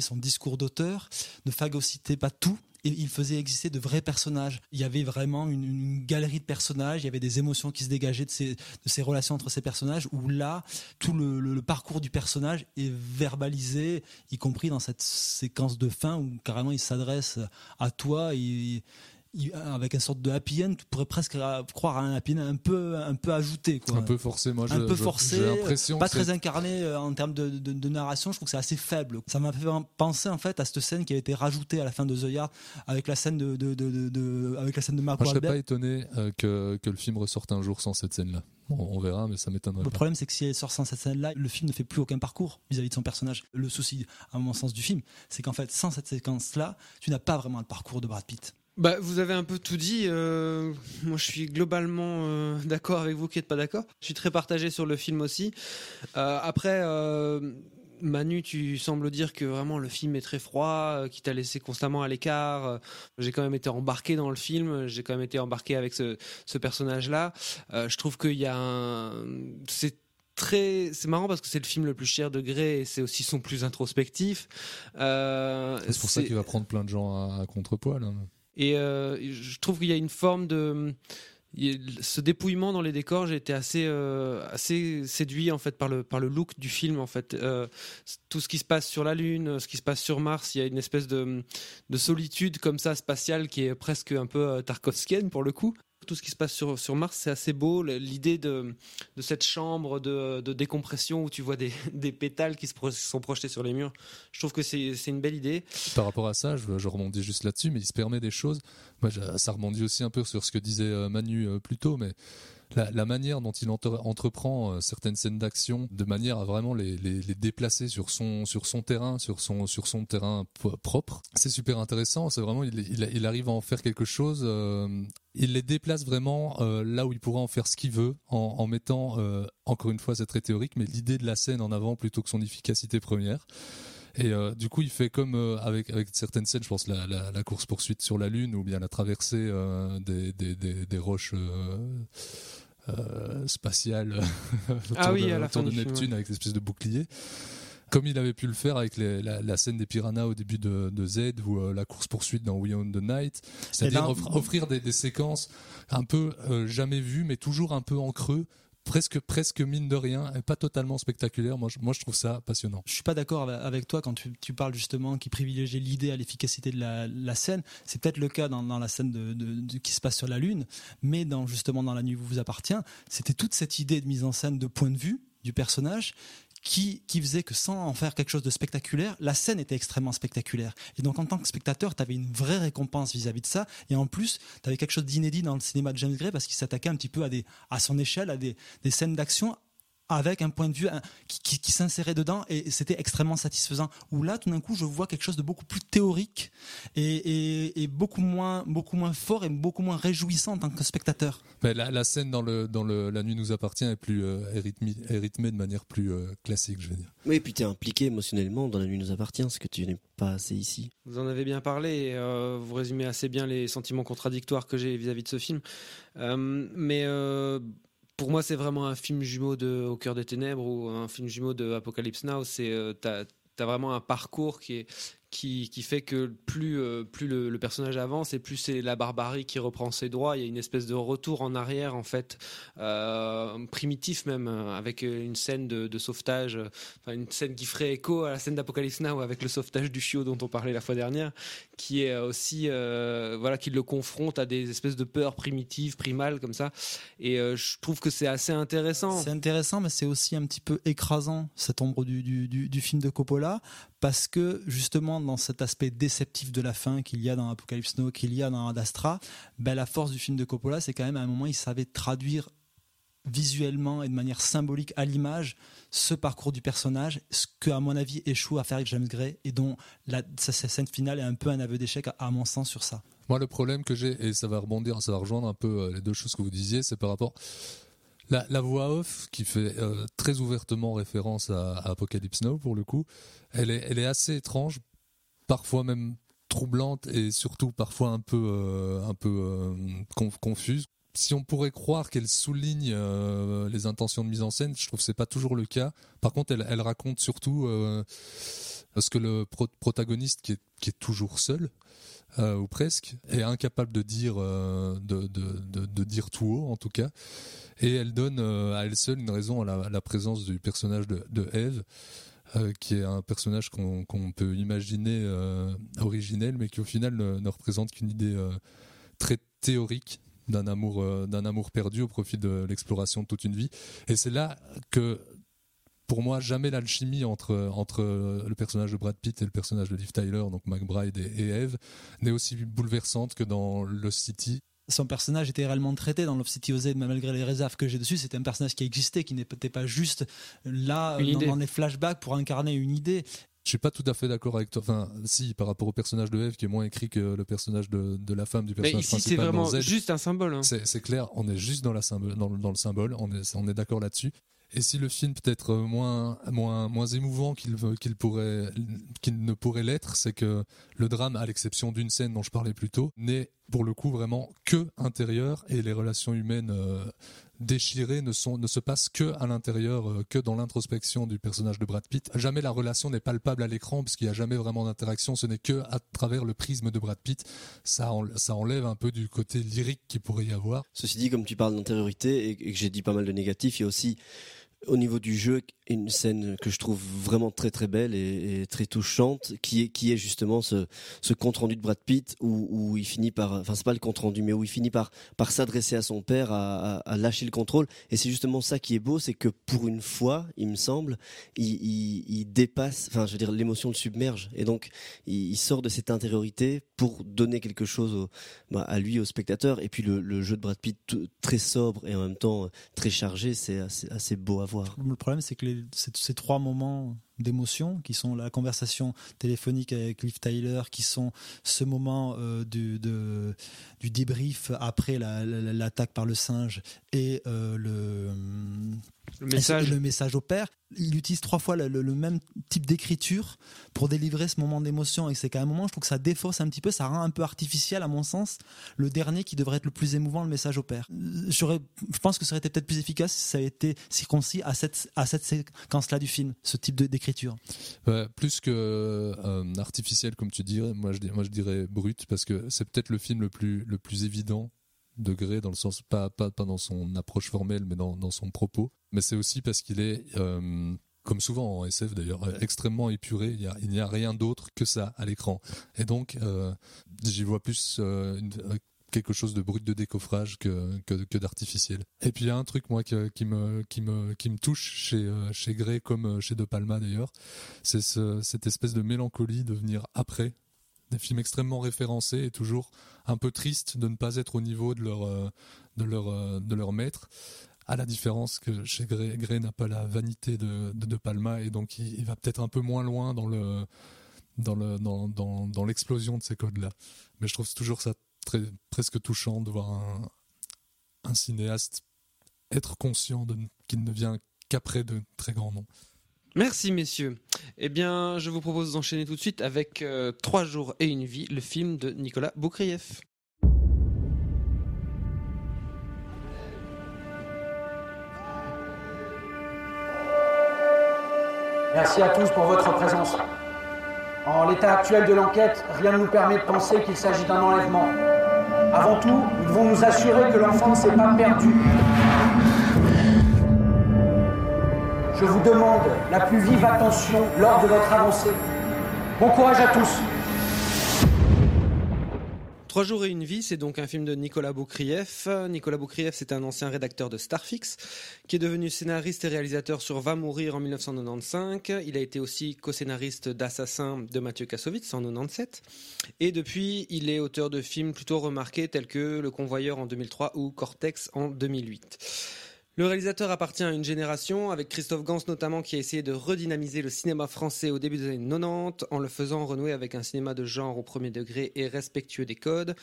son discours d'auteur ne phagocytait pas tout il faisait exister de vrais personnages. Il y avait vraiment une, galerie de personnages, il y avait des émotions qui se dégageaient de ces, relations entre ces personnages, où là, tout le, parcours du personnage est verbalisé, y compris dans cette séquence de fin où carrément il s'adresse à toi et avec une sorte de happy end, tu pourrais presque croire à un happy end un peu, un peu ajouté. Quoi. Un peu forcé, moi. Un peu forcé, pas très incarné euh, en termes de, de, de, narration. Je trouve que c'est assez faible. Ça m'a fait penser en fait à cette scène qui a été rajoutée à la fin de The Yard avec la scène de, de, avec la scène de Mark Moi, je serais pas étonné euh, que, que le film ressorte un jour sans cette scène-là. Bon, on verra, mais ça m'étonnerait. Le problème, c'est que si elle sort sans cette scène-là, le film ne fait plus aucun parcours vis-à-vis -vis de son personnage. Le souci, à mon sens, du film, c'est qu'en fait, sans cette séquence-là, tu n'as pas vraiment le parcours de Brad Pitt. Bah, vous avez un peu tout dit. Euh, moi, je suis globalement euh, d'accord avec vous qui n'êtes pas d'accord. Je suis très partagé sur le film aussi. Euh, après, Manu, tu sembles dire que vraiment le film est très froid, qui t'a laissé constamment à l'écart. J'ai quand même été embarqué dans le film. J'ai quand même été embarqué avec ce, ce personnage-là. je trouve qu'il y a un, c'est très c'est marrant parce que c'est le film le plus cher de Grey et c'est aussi son plus introspectif euh, c'est pour ça qu'il va prendre plein de gens à, à contrepoids là. Et euh, je trouve qu'il y a une forme de ce dépouillement dans les décors, j'ai été assez euh, assez séduit en fait par le par le look du film en fait. Euh, tout ce qui se passe sur la lune, ce qui se passe sur Mars, il y a une espèce de de solitude comme ça spatiale qui est presque un peu euh, tarkovskienne pour le coup tout ce qui se passe sur, sur Mars, c'est assez beau. L'idée de, de cette chambre de, de, décompression où tu vois des, des pétales qui se sont projetés sur les murs, je trouve que c'est une belle idée. Par rapport à ça, je, je rebondis juste là-dessus, mais il se permet des choses. Moi, ça rebondit aussi un peu sur ce que disait euh, Manu euh, plus tôt, mais la, manière dont il entre, entreprend euh, certaines scènes d'action de manière à vraiment les, déplacer sur son terrain sur son terrain propre c'est super intéressant. C'est vraiment il, arrive à en faire quelque chose euh, il les déplace vraiment euh, là où il pourra en faire ce qu'il veut en, mettant encore une fois c'est très théorique mais l'idée de la scène en avant plutôt que son efficacité première et euh, du coup, il fait comme euh, avec avec certaines scènes, je pense la, la, la course poursuite sur la lune ou bien la traversée euh, des, des, des, des roches euh, spatiale autour, ah oui, de, autour de, Neptune film, ouais. avec l'espèce de bouclier comme il avait pu le faire avec les, la, la, scène des piranhas au début de, de Z ou euh, la course poursuite dans We Own the Night, c'est-à-dire offrir, offrir des, des, séquences un peu euh, jamais vues mais toujours un peu en creux presque presque mine de rien et pas totalement spectaculaire. Moi je, moi je trouve ça passionnant. Je suis pas d'accord avec toi quand tu, tu parles justement qui privilégie l'idée à l'efficacité de la, la scène. C'est peut-être le cas dans, la scène de, de, qui se passe sur la lune, mais dans justement dans la nuit vous vous appartient, c'était toute cette idée de mise en scène de point de vue du personnage qui, faisait que sans en faire quelque chose de spectaculaire, la scène était extrêmement spectaculaire. Et donc en tant que spectateur, tu avais une vraie récompense vis-à-vis -vis de ça. Et en plus, tu avais quelque chose d'inédit dans le cinéma de James Gray parce qu'il s'attaquait un petit peu à, son échelle, à des scènes d'action avec un point de vue qui, qui, qui s'insérait dedans et c'était extrêmement satisfaisant. Où là, tout d'un coup, je vois quelque chose de beaucoup plus théorique et, et, et, beaucoup moins, beaucoup moins fort et beaucoup moins réjouissant en tant que spectateur. Mais la, la scène dans le dans le La nuit nous appartient est plus euh, est, rythmée, est rythmée de manière plus euh, classique, je veux dire. Oui, et puis tu es impliqué émotionnellement dans La nuit nous appartient, ce que tu n'es pas assez ici. Vous en avez bien parlé. Et, euh, vous résumez assez bien les sentiments contradictoires que j'ai vis-à-vis de ce film. Euh, mais euh, pour moi, c'est vraiment un film jumeau de Au cœur des ténèbres ou un film jumeau de Apocalypse Now. C'est euh, t'as as vraiment un parcours qui est qui, fait que plus euh, plus le, personnage avance et plus c'est la barbarie qui reprend ses droits. Il y a une espèce de retour en arrière en fait euh, primitif même avec une scène de, sauvetage, enfin une scène qui ferait écho à la scène d'Apocalypse Now avec le sauvetage du chiot dont on parlait la fois dernière, qui est aussi euh, voilà qui le confronte à des espèces de peurs primitives, primales comme ça. Et euh, je trouve que c'est assez intéressant. C'est intéressant, mais c'est aussi un petit peu écrasant cette ombre du film de Coppola parce que justement dans cet aspect déceptif de la fin qu'il y a dans Apocalypse Now, qu'il y a dans Ad Astra, ben la force du film de Coppola, c'est quand même à un moment il savait traduire visuellement et de manière symbolique à l'image ce parcours du personnage, ce que à mon avis échoue à faire James Gray et dont la, sa, scène finale est un peu un aveu d'échec à, à mon sens sur ça. Moi, le problème que j'ai, et ça va rebondir, ça va rejoindre un peu euh, les deux choses que vous disiez, c'est par rapport la, voix off qui fait euh, très ouvertement référence à, Apocalypse Now pour le coup, elle est, assez étrange, parfois même troublante et surtout parfois un peu, euh, un peu euh, conf- confuse. Si on pourrait croire qu'elle souligne les intentions de mise en scène, je trouve que c'est pas toujours le cas. Par contre, elle raconte surtout euh, ce que le pro- protagoniste qui est, toujours seul, euh, ou presque, est incapable de dire, euh, de, dire tout haut en tout cas. Et elle donne euh, à elle seule une raison à la, présence du personnage de, Eve, qui est un personnage qu'on peut imaginer originel, mais qui au final ne, représente qu'une idée très théorique d'un amour, d'un amour perdu au profit de l'exploration de toute une vie. Et c'est là que pour moi, jamais l'alchimie entre, entre le personnage de Brad Pitt et le personnage de Liv Tyler, donc McBride et, et Eve, n'est aussi bouleversante que dans Lost City. Son personnage était réellement traité dans Love City OZ, malgré les réserves que j'ai dessus. C'était un personnage qui existait, qui n'était pas juste là dans, dans les flashbacks pour incarner une idée. Je suis pas tout à fait d'accord avec toi. Enfin, si, par rapport au personnage de Eve, qui est moins écrit que le personnage de, de la femme du Mais personnage ici, c'est principal vraiment Z. juste un symbole. hein. C'est clair, on est juste dans, la symbole, dans, le- dans le symbole, on est, on est d'accord là-dessus. Et si le film peut être moins, moins, moins émouvant qu'il pourrait, qu'il ne pourrait l'être, c'est que le drame, à l'exception d'une scène dont je parlais plus tôt, n'est pour le coup vraiment que intérieur et les relations humaines euh, déchirées ne, se passent que à l'intérieur, euh, que dans l'introspection du personnage de Brad Pitt. Jamais la relation n'est palpable à l'écran parce qu'il n'y a jamais vraiment d'interaction, ce n'est que à travers le prisme de Brad Pitt. Ça, en- ça enlève un peu du côté lyrique qu'il pourrait y avoir. Ceci dit, comme tu parles d'antériorité et et que j'ai dit pas mal de négatifs, il y a aussi au niveau du jeu une scène que je trouve vraiment très très belle et, très touchante, qui est qui est justement ce, ce compte rendu de Brad Pitt où, il finit par, enfin c'est pas le compte rendu, mais où il finit par par s'adresser à son père, à, lâcher le contrôle. Et c'est justement ça qui est beau, c'est que pour une fois, il me semble, il, dépasse, enfin je veux dire l'émotion le submerge et donc il, sort de cette intériorité pour donner quelque chose bah, à lui, au spectateur. Et puis le, jeu de Brad Pitt très sobre et en même temps euh, très chargé, c'est assez, assez beau à Le problème, c'est que ces, trois moments d'émotion, qui sont la conversation téléphonique avec Liv Tyler, qui sont ce moment euh, du, de- du débrief après la- la- l'attaque par le singe et euh, le, Le message. le message au père, il utilise trois fois le, le- le même type d'écriture pour délivrer ce moment d'émotion. Et c'est qu'à un moment, je trouve que ça défausse un petit peu, ça rend un peu artificiel, à mon sens, le dernier qui devrait être le plus émouvant, le message au père. Euh, J'aurais, je pense que ça aurait été peut-être plus efficace si ça avait été circoncis à cette, à cette séquence-là du film, ce type de- d'écriture. Ouais, plus que euh, artificiel comme tu dirais, moi je, dis- moi je dirais brut parce que c'est peut-être le film le plus le plus évident de Grey dans le sens pas pas, pas dans son approche formelle mais dans, dans son propos, mais c'est aussi parce qu'il est euh, comme souvent en SF d'ailleurs extrêmement épuré, il a- n'y a, rien d'autre que ça à l'écran. Et donc euh, j'y vois plus euh, une- quelque chose de brut de décoffrage que, que, que d'artificiel. Et puis il y a un truc moi que- qui me qui me qui me touche chez chez Grey comme chez De Palma d'ailleurs, c'est ce- cette espèce de mélancolie de venir après des films extrêmement référencés et toujours un peu triste de ne pas être au niveau de leur euh, de leur euh, de leur maître. À la différence que chez Grey, Grey n'a pas la vanité de, de Palma et donc il, va peut-être un peu moins loin dans le dans le dans dans, dans l'explosion de ces codes là. Mais je trouve toujours ça très presque touchant de voir un un cinéaste être conscient qu'il ne vient qu'après de très grands noms. Merci messieurs. Eh bien, je vous propose d'enchaîner tout de suite avec euh, Trois jours et une vie, le film de Nicolas Boukrieff. Merci à tous pour votre présence. En l'état actuel de l'enquête, rien ne nous permet de penser qu'il s'agit d'un enlèvement. Avant tout, nous devons nous assurer que l'enfant ne s'est pas perdu. Je vous demande la plus vive attention lors de votre avancée. Bon courage à tous. Trois jours et une vie, c'est donc un film de Nicolas Boukrieff. Nicolas Boukrieff, c'est un ancien rédacteur de Starfix, qui est devenu scénariste et réalisateur sur Va mourir en 1995. Il a été aussi co-scénariste d'Assassin de Mathieu Kassovitz en 97. Et depuis, il est auteur de films plutôt remarqués tels que Le Convoyeur en 2003 ou Cortex en 2008. Le réalisateur appartient à une génération, avec Christophe Gans notamment, qui a essayé de redynamiser le cinéma français au début des années 90 en le faisant renouer avec un cinéma de genre au premier degré et respectueux des codes,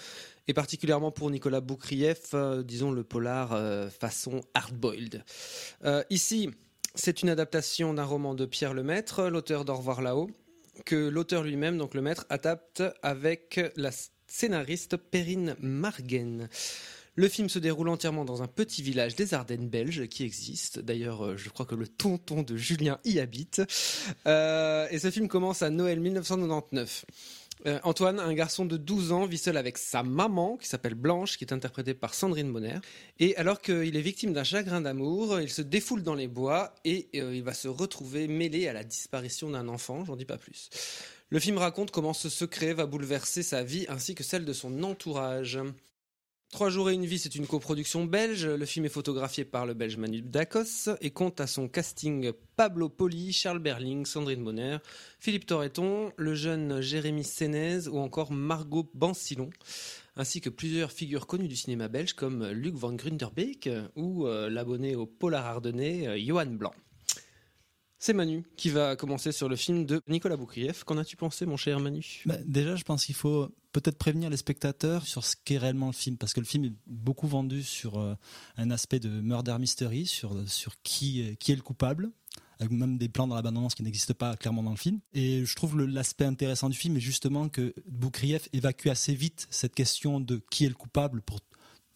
et particulièrement pour Nicolas Boukrieff, euh, disons le polar euh, façon hard-boiled. Euh, ici, c'est une adaptation d'un roman de Pierre Lemaître, l'auteur d'Au revoir là-haut, que l'auteur lui-même, donc le maître, adapte avec la scénariste Perrine Margen. Le film se déroule entièrement dans un petit village des Ardennes belges qui existe. D'ailleurs, euh, je crois que le tonton de Julien y habite. Euh, et ce film commence à Noël 1999. Euh, Antoine, un garçon de 12 ans, vit seul avec sa maman, qui s'appelle Blanche, qui est interprétée par Sandrine Bonner. Et alors qu'il est victime d'un chagrin d'amour, il se défoule dans les bois et il va se retrouver mêlé à la disparition d'un enfant, j'en dis pas plus. Le film raconte comment ce secret va bouleverser sa vie ainsi que celle de son entourage. Trois jours et une vie, c'est une coproduction belge. Le film est photographié par le belge Manu Dacos et compte à son casting Pablo Poli, Charles Berling, Sandrine Bonner, Philippe Torreton, le jeune Jérémy Sénez ou encore Margot Bancilon, ainsi que plusieurs figures connues du cinéma belge comme Luc van Grunderbeek ou euh, l'abonné au Polar Ardennais euh, Johan Blanc. C'est Manu qui va commencer sur le film de Nicolas Boukrieff. Qu'en as-tu pensé, mon cher Manu? Bah, Déjà, je pense qu'il faut peut-être prévenir les spectateurs sur ce qu'est réellement le film, parce que le film est beaucoup vendu sur euh, un aspect de murder mystery, sur, sur qui, qui est le coupable, avec même des plans dans la bande-annonce qui n'existent pas clairement dans le film. Et je trouve l'aspect intéressant du film est justement que Boukrieff évacue assez vite cette question de qui est le coupable pour,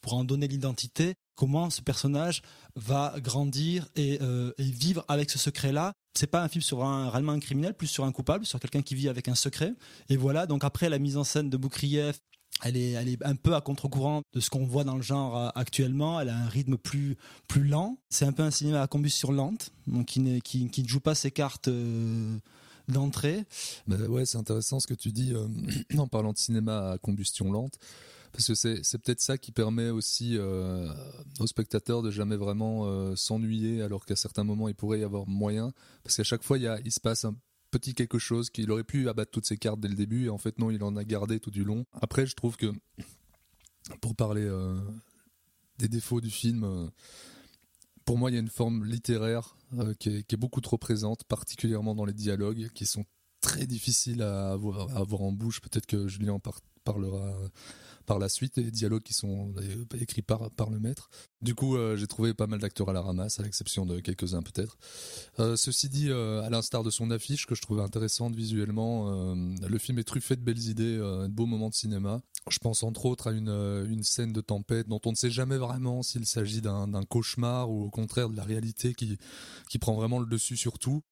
pour en donner l'identité comment ce personnage va grandir euh, et, vivre avec ce secret-là. C'est pas un film sur un, réellement un criminel, plus sur un coupable, sur quelqu'un qui vit avec un secret. Et voilà, donc après la mise en scène de Boukrieff, elle est, elle est un peu à contre-courant de ce qu'on voit dans le genre euh, actuellement. Elle a un rythme plus, plus lent. C'est un peu un cinéma à combustion lente, donc qui ne, qui, joue pas ses cartes euh, d'entrée. Bah ouais, c'est intéressant ce que tu dis en parlant de cinéma à combustion lente parce que c'est peut-être ça qui permet aussi euh, aux spectateurs de jamais vraiment euh, s'ennuyer alors qu'à certains moments il pourrait y avoir moyen. Parce qu'à chaque fois il, se passe un petit quelque chose qu'il aurait pu abattre toutes ses cartes dès le début et en fait non il en a gardé tout du long. Après je trouve que pour parler euh, des défauts du film pour moi il y a une forme littéraire qui est, beaucoup trop présente particulièrement dans les dialogues qui sont très difficiles à avoir en bouche. Peut-être que Julien en parlera par la suite, des dialogues qui sont euh, écrits par, par le maître. Du coup, euh, j'ai trouvé pas mal d'acteurs à la ramasse, à l'exception de quelques-uns peut-être. Euh, ceci dit, à l'instar de son affiche, que je trouvais intéressante visuellement, le film est truffé de belles idées, de beaux moments de cinéma. Je pense entre autres à une, une scène de tempête dont on ne sait jamais vraiment s'il s'agit d'un cauchemar ou au contraire de la réalité qui, qui prend vraiment le dessus sur tout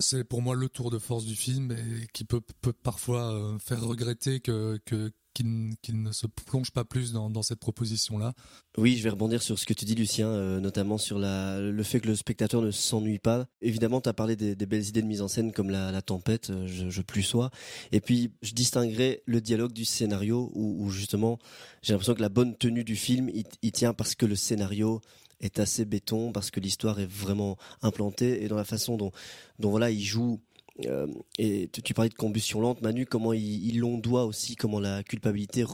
c'est pour moi le tour de force du film et qui peut, peut parfois faire regretter que, que qu'il ne se plonge pas plus dans, cette proposition-là. Oui, je vais rebondir sur ce que tu dis, Lucien, euh, notamment sur la, le fait que le spectateur ne s'ennuie pas. Évidemment, tu as parlé des, belles idées de mise en scène comme la, tempête, euh, je, je plus sois. Et puis, je distinguerai le dialogue du scénario où, justement, j'ai l'impression que la bonne tenue du film, il, tient parce que le scénario est assez béton, parce que l'histoire est vraiment implantée et dans la façon dont, voilà, il joue euh, et tu, parlais de combustion lente, Manu, comment ils l'ondoient aussi, comment la culpabilité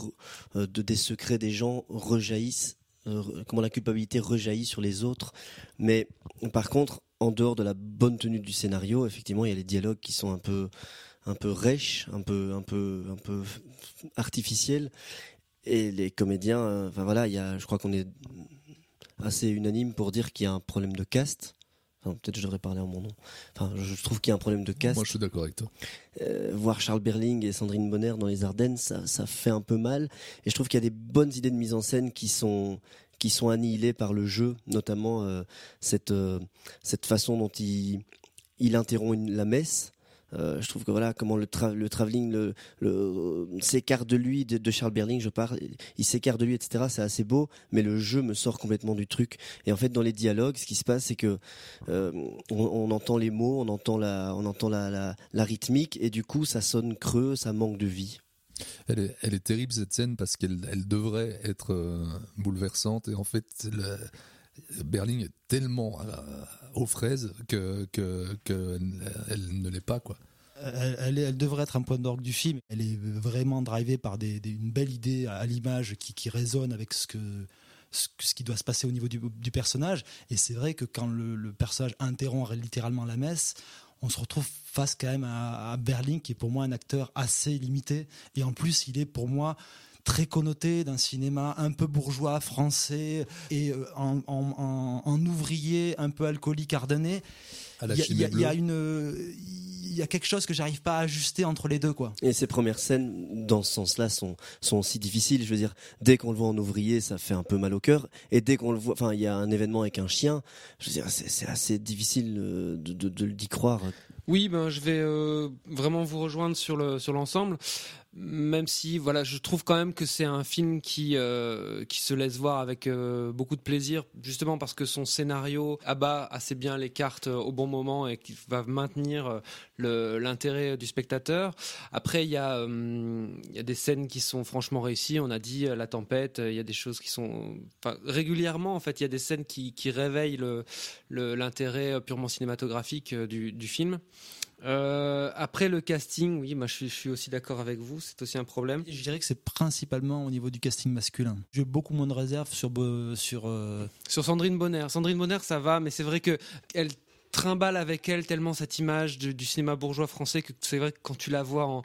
euh, de, des secrets des gens rejaillissent, euh, comment la culpabilité rejaillit sur les autres. Mais par contre, en dehors de la bonne tenue du scénario, effectivement, il y a les dialogues qui sont un peu, un peu rêches, un peu, un peu, un peu artificiels. Et les comédiens, enfin voilà, il y a, je crois qu'on est assez unanime pour dire qu'il y a un problème de caste peut-être je devrais parler en mon nom. Enfin, je trouve qu'il y a un problème de caste. Moi, je suis d'accord avec toi. Euh, voir Charles Berling et Sandrine Bonner dans les Ardennes, ça, ça fait un peu mal. Et je trouve qu'il y a des bonnes idées de mise en scène qui sont qui sont annihilées par le jeu, notamment euh, cette euh, cette façon dont il il interrompt une, la messe. Euh, je trouve que voilà comment le, le travelling le s'écarte de lui de, Charles Berling je parle il s'écarte de lui etc c'est assez beau mais le jeu me sort complètement du truc. Et en fait dans les dialogues ce qui se passe c'est que euh, on, entend les mots on entend la on entend la, rythmique et du coup ça sonne creux ça manque de vie. Elle est, terrible cette scène parce qu'elle elle devrait être euh, bouleversante et en fait Berling est tellement aux fraises que, que, elle ne l'est pas quoi. Elle, elle, devrait être un point d'orgue du film. Elle est vraiment drivée par des, une belle idée à, l'image qui, qui, résonne avec ce que ce, qui doit se passer au niveau du, personnage. Et c'est vrai que quand le, le personnage interrompt littéralement la messe, on se retrouve face quand même à, à Berling, qui est pour moi un acteur assez limité. Et en plus, il est pour moi très connoté d'un cinéma un peu bourgeois français et euh, en, en- en- en ouvrier un peu alcoolique ardennais. Il y a- y, y une, il y a quelque chose que j'arrive pas à ajuster entre les deux, quoi. Et ces premières scènes, dans ce sens-là, sont, sont aussi difficiles. Je veux dire, dès qu'on le voit en ouvrier, ça fait un peu mal au cœur. Et dès qu'on le voit, enfin, il y a un événement avec un chien, je veux dire, c'est c'est assez difficile euh, de, de, de d'y croire. Oui, ben je vais euh, vraiment vous rejoindre sur le sur l'ensemble, même si voilà, je trouve quand même que c'est un film qui euh, qui se laisse voir avec euh, beaucoup de plaisir, justement parce que son scénario abat assez bien les cartes euh, au bon moment et qui va maintenir l'intérêt du spectateur. Après, il y a des scènes qui sont franchement réussies. On a dit la tempête, il y a des choses qui sont régulièrement en fait, il y a des scènes qui réveillent le le- l'intérêt purement cinématographique du film. Euh, après le casting, oui, moi je suis, je suis aussi d'accord avec vous, c'est aussi un problème. Je dirais que c'est principalement au niveau du casting masculin. J'ai beaucoup moins de réserves sur sur euh, Sur Sandrine Bonner, Sandrine Bonner ça va, mais c'est vrai que elle trimballe avec elle tellement cette image de- du cinéma bourgeois français que c'est vrai que quand tu la vois en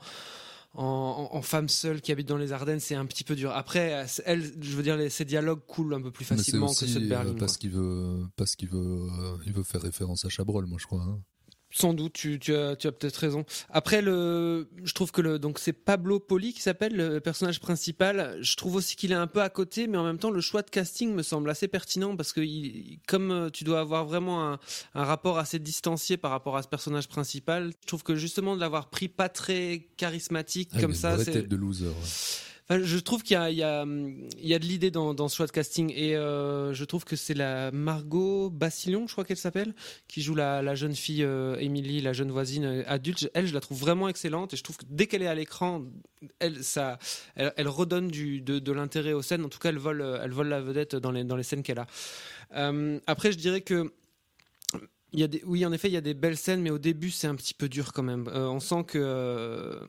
en, en femme seule qui habite dans les Ardennes, c'est un petit peu dur. Après, elle, je veux dire, les- ses dialogues coulent un peu plus facilement aussi, que ceux de euh, Berlin. parce qu'il veut, parce qu'il veut, euh, il veut faire référence à Chabrol, moi je crois. hein. Sans doute, tu, tu as, tu as peut-être raison. Après, le, je trouve que le, donc c'est Pablo Poli qui s'appelle le personnage principal. Je trouve aussi qu'il est un peu à côté, mais en même temps, le choix de casting me semble assez pertinent parce que il- comme euh, tu dois avoir vraiment un, un rapport assez distancié par rapport à ce personnage principal, je trouve que justement de l'avoir pris pas très charismatique Ah, comme ça, c'est tête de loser. ouais. Je trouve qu'il y y, hum, y a de l'idée dans, dans ce choix de casting et euh, je trouve que c'est la Margot Bassillon, je crois qu'elle s'appelle, qui joue la, la jeune fille euh, Émilie, la jeune voisine euh, adulte. Elle, je la trouve vraiment excellente et je trouve que dès qu'elle est à l'écran, elle, ça, elle, redonne du, de, de l'intérêt aux scènes. En tout cas, elle vole, euh, elle vole la vedette dans les, dans les scènes qu'elle a. Euh, après, je dirais que il y a des, oui, en effet, il y a des belles scènes, mais au début, c'est un petit peu dur quand même. On sent que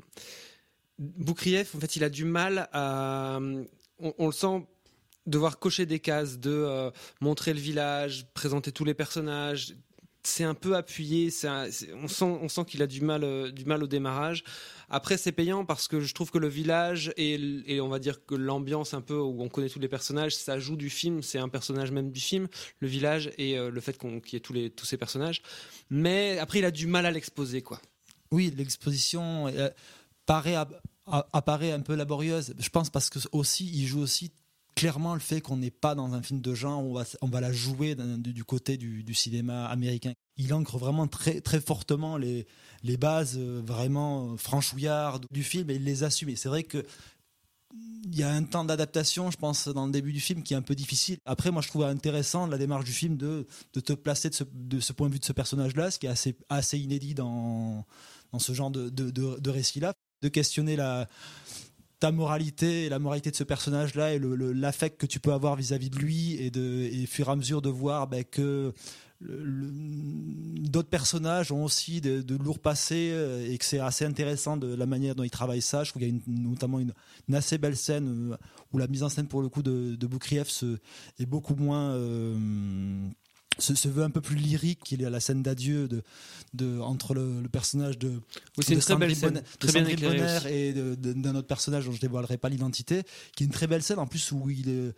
Boukrieff, en fait, il a du mal à. On, le sent devoir cocher des cases, de euh, montrer le village, présenter tous les personnages. C'est un peu appuyé. on sent, qu'il a du mal, euh, du mal au démarrage. Après, c'est payant parce que je trouve que le village et, et on va dire que l'ambiance un peu où on connaît tous les personnages, ça joue du film. C'est un personnage même du film, le village et euh, le fait qu'il y ait tous les tous ces personnages. Mais après, il a du mal à l'exposer, quoi. Oui, l'exposition paraît, apparaît un peu laborieuse. Je pense parce que aussi, il joue aussi clairement le fait qu'on n'est pas dans un film de genre, on va, on va la jouer du, côté du, cinéma américain. Il ancre vraiment très, fortement les, bases euh, vraiment euh, franchouillardes du film et il les assume. C'est vrai que il y a un temps d'adaptation, je pense, dans le début du film qui est un peu difficile. Après, moi, je trouve intéressant la démarche du film de, te placer de ce, point de vue de ce personnage-là, ce qui est assez, inédit dans, ce genre de récit-là, de questionner ta moralité et la moralité de ce personnage-là et l'affect que tu peux avoir vis-à-vis de lui et, de, et fur et à mesure de voir ben, que d'autres personnages ont aussi de, de lourds passés euh, et que c'est assez intéressant de la manière dont ils travaillent ça. Je trouve qu'il y a notamment une, assez belle scène euh, où la mise en scène pour le coup de, de Boukrieff est beaucoup moins euh, se, se veut un peu plus lyrique qu'il y a la scène d'adieu de, de entre le, le personnage de Oui, de très belle Sandrine scène, Bonner- de Sandrine Bonner et d'un autre personnage dont je dévoilerai pas l'identité, qui est une très belle scène. En plus où il est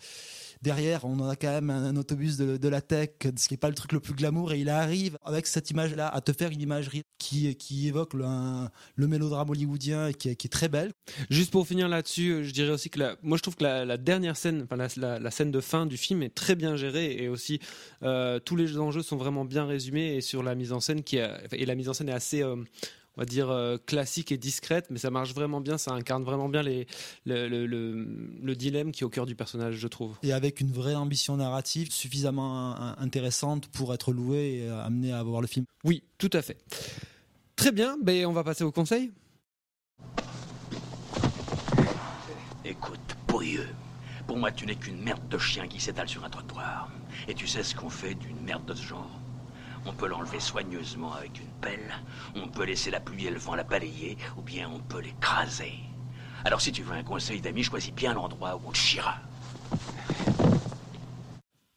derrière, on a quand même un, autobus de, la tech, ce qui est pas le truc le plus glamour, et il arrive avec cette image-là à te faire une imagerie qui, évoque le, mélodrame hollywoodien et qui, est- très belle. Juste pour finir là-dessus, euh, je dirais aussi que la, moi je trouve que la, dernière scène, enfin la, scène de fin du film est très bien gérée et aussi euh, tous les enjeux sont vraiment bien résumés et sur la mise en scène qui et la mise en scène est assez euh, on va dire euh, classique et discrète, mais ça marche vraiment bien, ça incarne vraiment bien les, le, le- le- le dilemme qui est au cœur du personnage, je trouve. Et avec une vraie ambition narrative suffisamment intéressante pour être louée et euh, amenée à voir le film. Oui, tout à fait. Très bien, ben on va passer au conseil. Écoute, pourrieux. Pour moi, tu n'es qu'une merde de chien qui s'étale sur un trottoir. Et tu sais ce qu'on fait d'une merde de ce genre? On peut l'enlever soigneusement avec une pelle, on peut laisser la pluie et le vent la balayer, ou bien on peut l'écraser. Alors si tu veux un conseil d'ami, choisis bien l'endroit où on te chiera.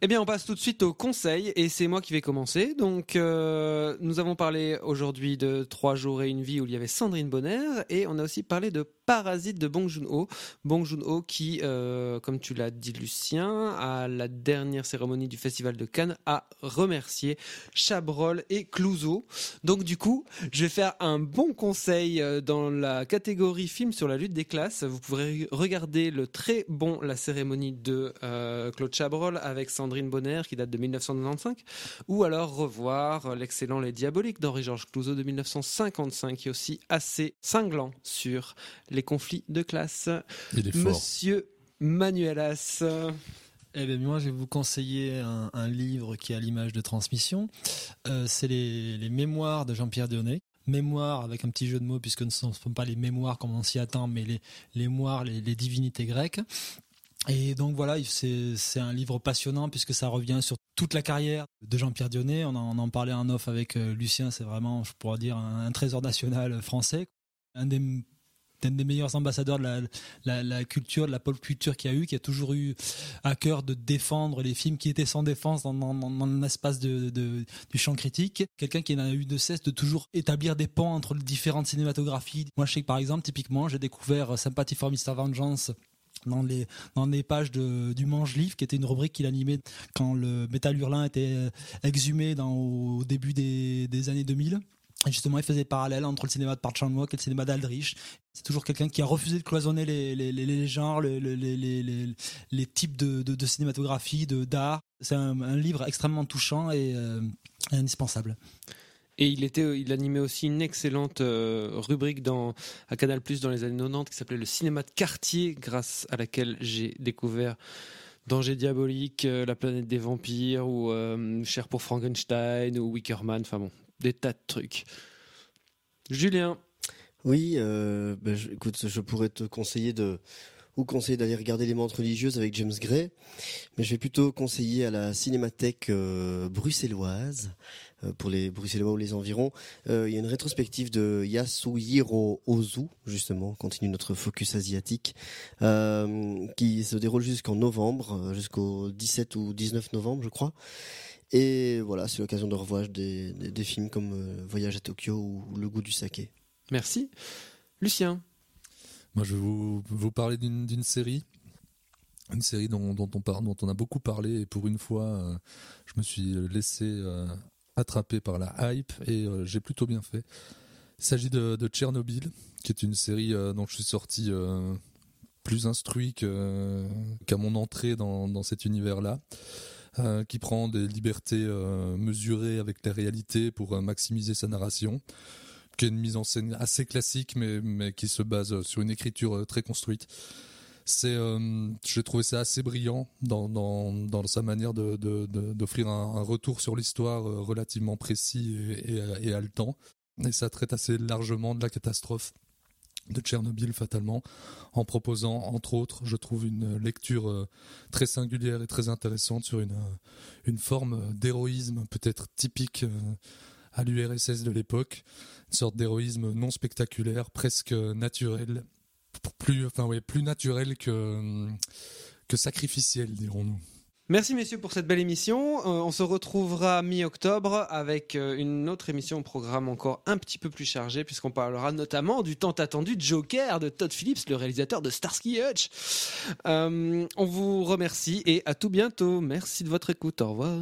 Eh bien, on passe tout de suite au conseil et c'est moi qui vais commencer. Donc, euh, nous avons parlé aujourd'hui de Trois jours et une vie où il y avait Sandrine Bonner et on a aussi parlé de Parasite de Bong Joon-ho. Bong Joon-ho qui, euh, comme tu l'as dit Lucien, à la dernière cérémonie du Festival de Cannes a remercié Chabrol et Clouseau. Donc, du coup, je vais faire un bon conseil euh, dans la catégorie film sur la lutte des classes. Vous pourrez regarder le très bon La cérémonie de Claude Chabrol avec Sandrine Bonner qui date de 1995, ou alors revoir l'excellent Les Diaboliques d'Henri-Georges Clouzot de 1955 qui est aussi assez cinglant sur les conflits de classe. Il est fort. Monsieur Manuelas. Eh bien, moi, je vais vous conseiller un, un livre qui a l'image de transmission. Euh, c'est les, les mémoires de Jean-Pierre Dionnet. Mémoires avec un petit jeu de mots, puisque ce ne sont pas les mémoires comme on s'y attend, mais les, les mémoires, les, les divinités grecques. Et donc voilà, c'est un livre passionnant puisque ça revient sur toute la carrière de Jean-Pierre Dionnet. On en, parlait en off avec euh, Lucien, c'est vraiment, je pourrais dire, un, trésor national français. Un des meilleurs ambassadeurs de la, culture, de la pop culture qu'il y a eu, qui a toujours eu à cœur de défendre les films qui étaient sans défense dans, l'espace du champ critique. Quelqu'un qui n'a eu de cesse de toujours établir des ponts entre différentes cinématographies. Moi, je sais que par exemple, typiquement, j'ai découvert Sympathy for Mr. Vengeance dans les pages de, du Mange Livre, qui était une rubrique qu'il animait quand le métal hurlin était exhumé dans, au début des, années 2000. Et justement, il faisait parallèle entre le cinéma de Park Chan-wook et le cinéma d'Aldrich. C'est toujours quelqu'un qui a refusé de cloisonner les, genres, les, types de, cinématographie, de d'art. C'est un, un, livre extrêmement touchant et euh, indispensable. Et il était, il animait aussi une excellente euh, rubrique dans à Canal Plus dans les années 90 qui s'appelait le cinéma de quartier, grâce à laquelle j'ai découvert Danger diabolique, euh, La planète des vampires ou euh, Cher pour Frankenstein ou Wickerman. Enfin bon, des tas de trucs. Julien. Oui, euh, ben, écoute, je pourrais te conseiller de ou conseiller d'aller regarder les montres religieuses avec James Gray, mais je vais plutôt conseiller à la cinémathèque euh, bruxelloise euh, pour les bruxellois ou les environs. Euh, il y a une rétrospective de Yasuhiro Ozu, justement, continue notre focus asiatique, euh, qui se déroule jusqu'en novembre, jusqu'au 17 ou 19 novembre, je crois. Et voilà, c'est l'occasion de revoir des, des, des films comme Voyage à Tokyo ou Le goût du saké. Merci. Lucien. Moi, je vais vous, vous parler d'une série. Une série dont, dont, on parle, dont on a beaucoup parlé et pour une fois, euh, je me suis laissé euh, attraper par la hype et euh, j'ai plutôt bien fait. Il s'agit de, de, Tchernobyl, qui est une série dont je suis sorti plus instruit qu'à mon entrée dans, dans cet univers-là. Euh, qui prend des libertés euh, mesurées avec la réalité pour euh, maximiser sa narration, qui est une mise en scène assez classique, mais, mais qui se base sur une écriture très construite. C'est, j'ai trouvé ça assez brillant dans, dans, dans sa manière de, d'offrir un, retour sur l'histoire relativement précis et, et, et haletant. Et ça traite assez largement de la catastrophe de Tchernobyl fatalement, en proposant entre autres, je trouve une lecture euh, très singulière et très intéressante sur une, euh, une forme d'héroïsme peut-être typique euh, à l'URSS de l'époque, une sorte d'héroïsme non spectaculaire, presque naturel, plus, enfin plus naturel que, que sacrificiel, dirons-nous. Merci messieurs pour cette belle émission. Euh, on se retrouvera mi-octobre avec euh, une autre émission au programme encore un petit peu plus chargé puisqu'on parlera notamment du tant attendu Joker de Todd Phillips, le réalisateur de Starsky Hutch. Euh, on vous remercie et à tout bientôt. Merci de votre écoute. Au revoir.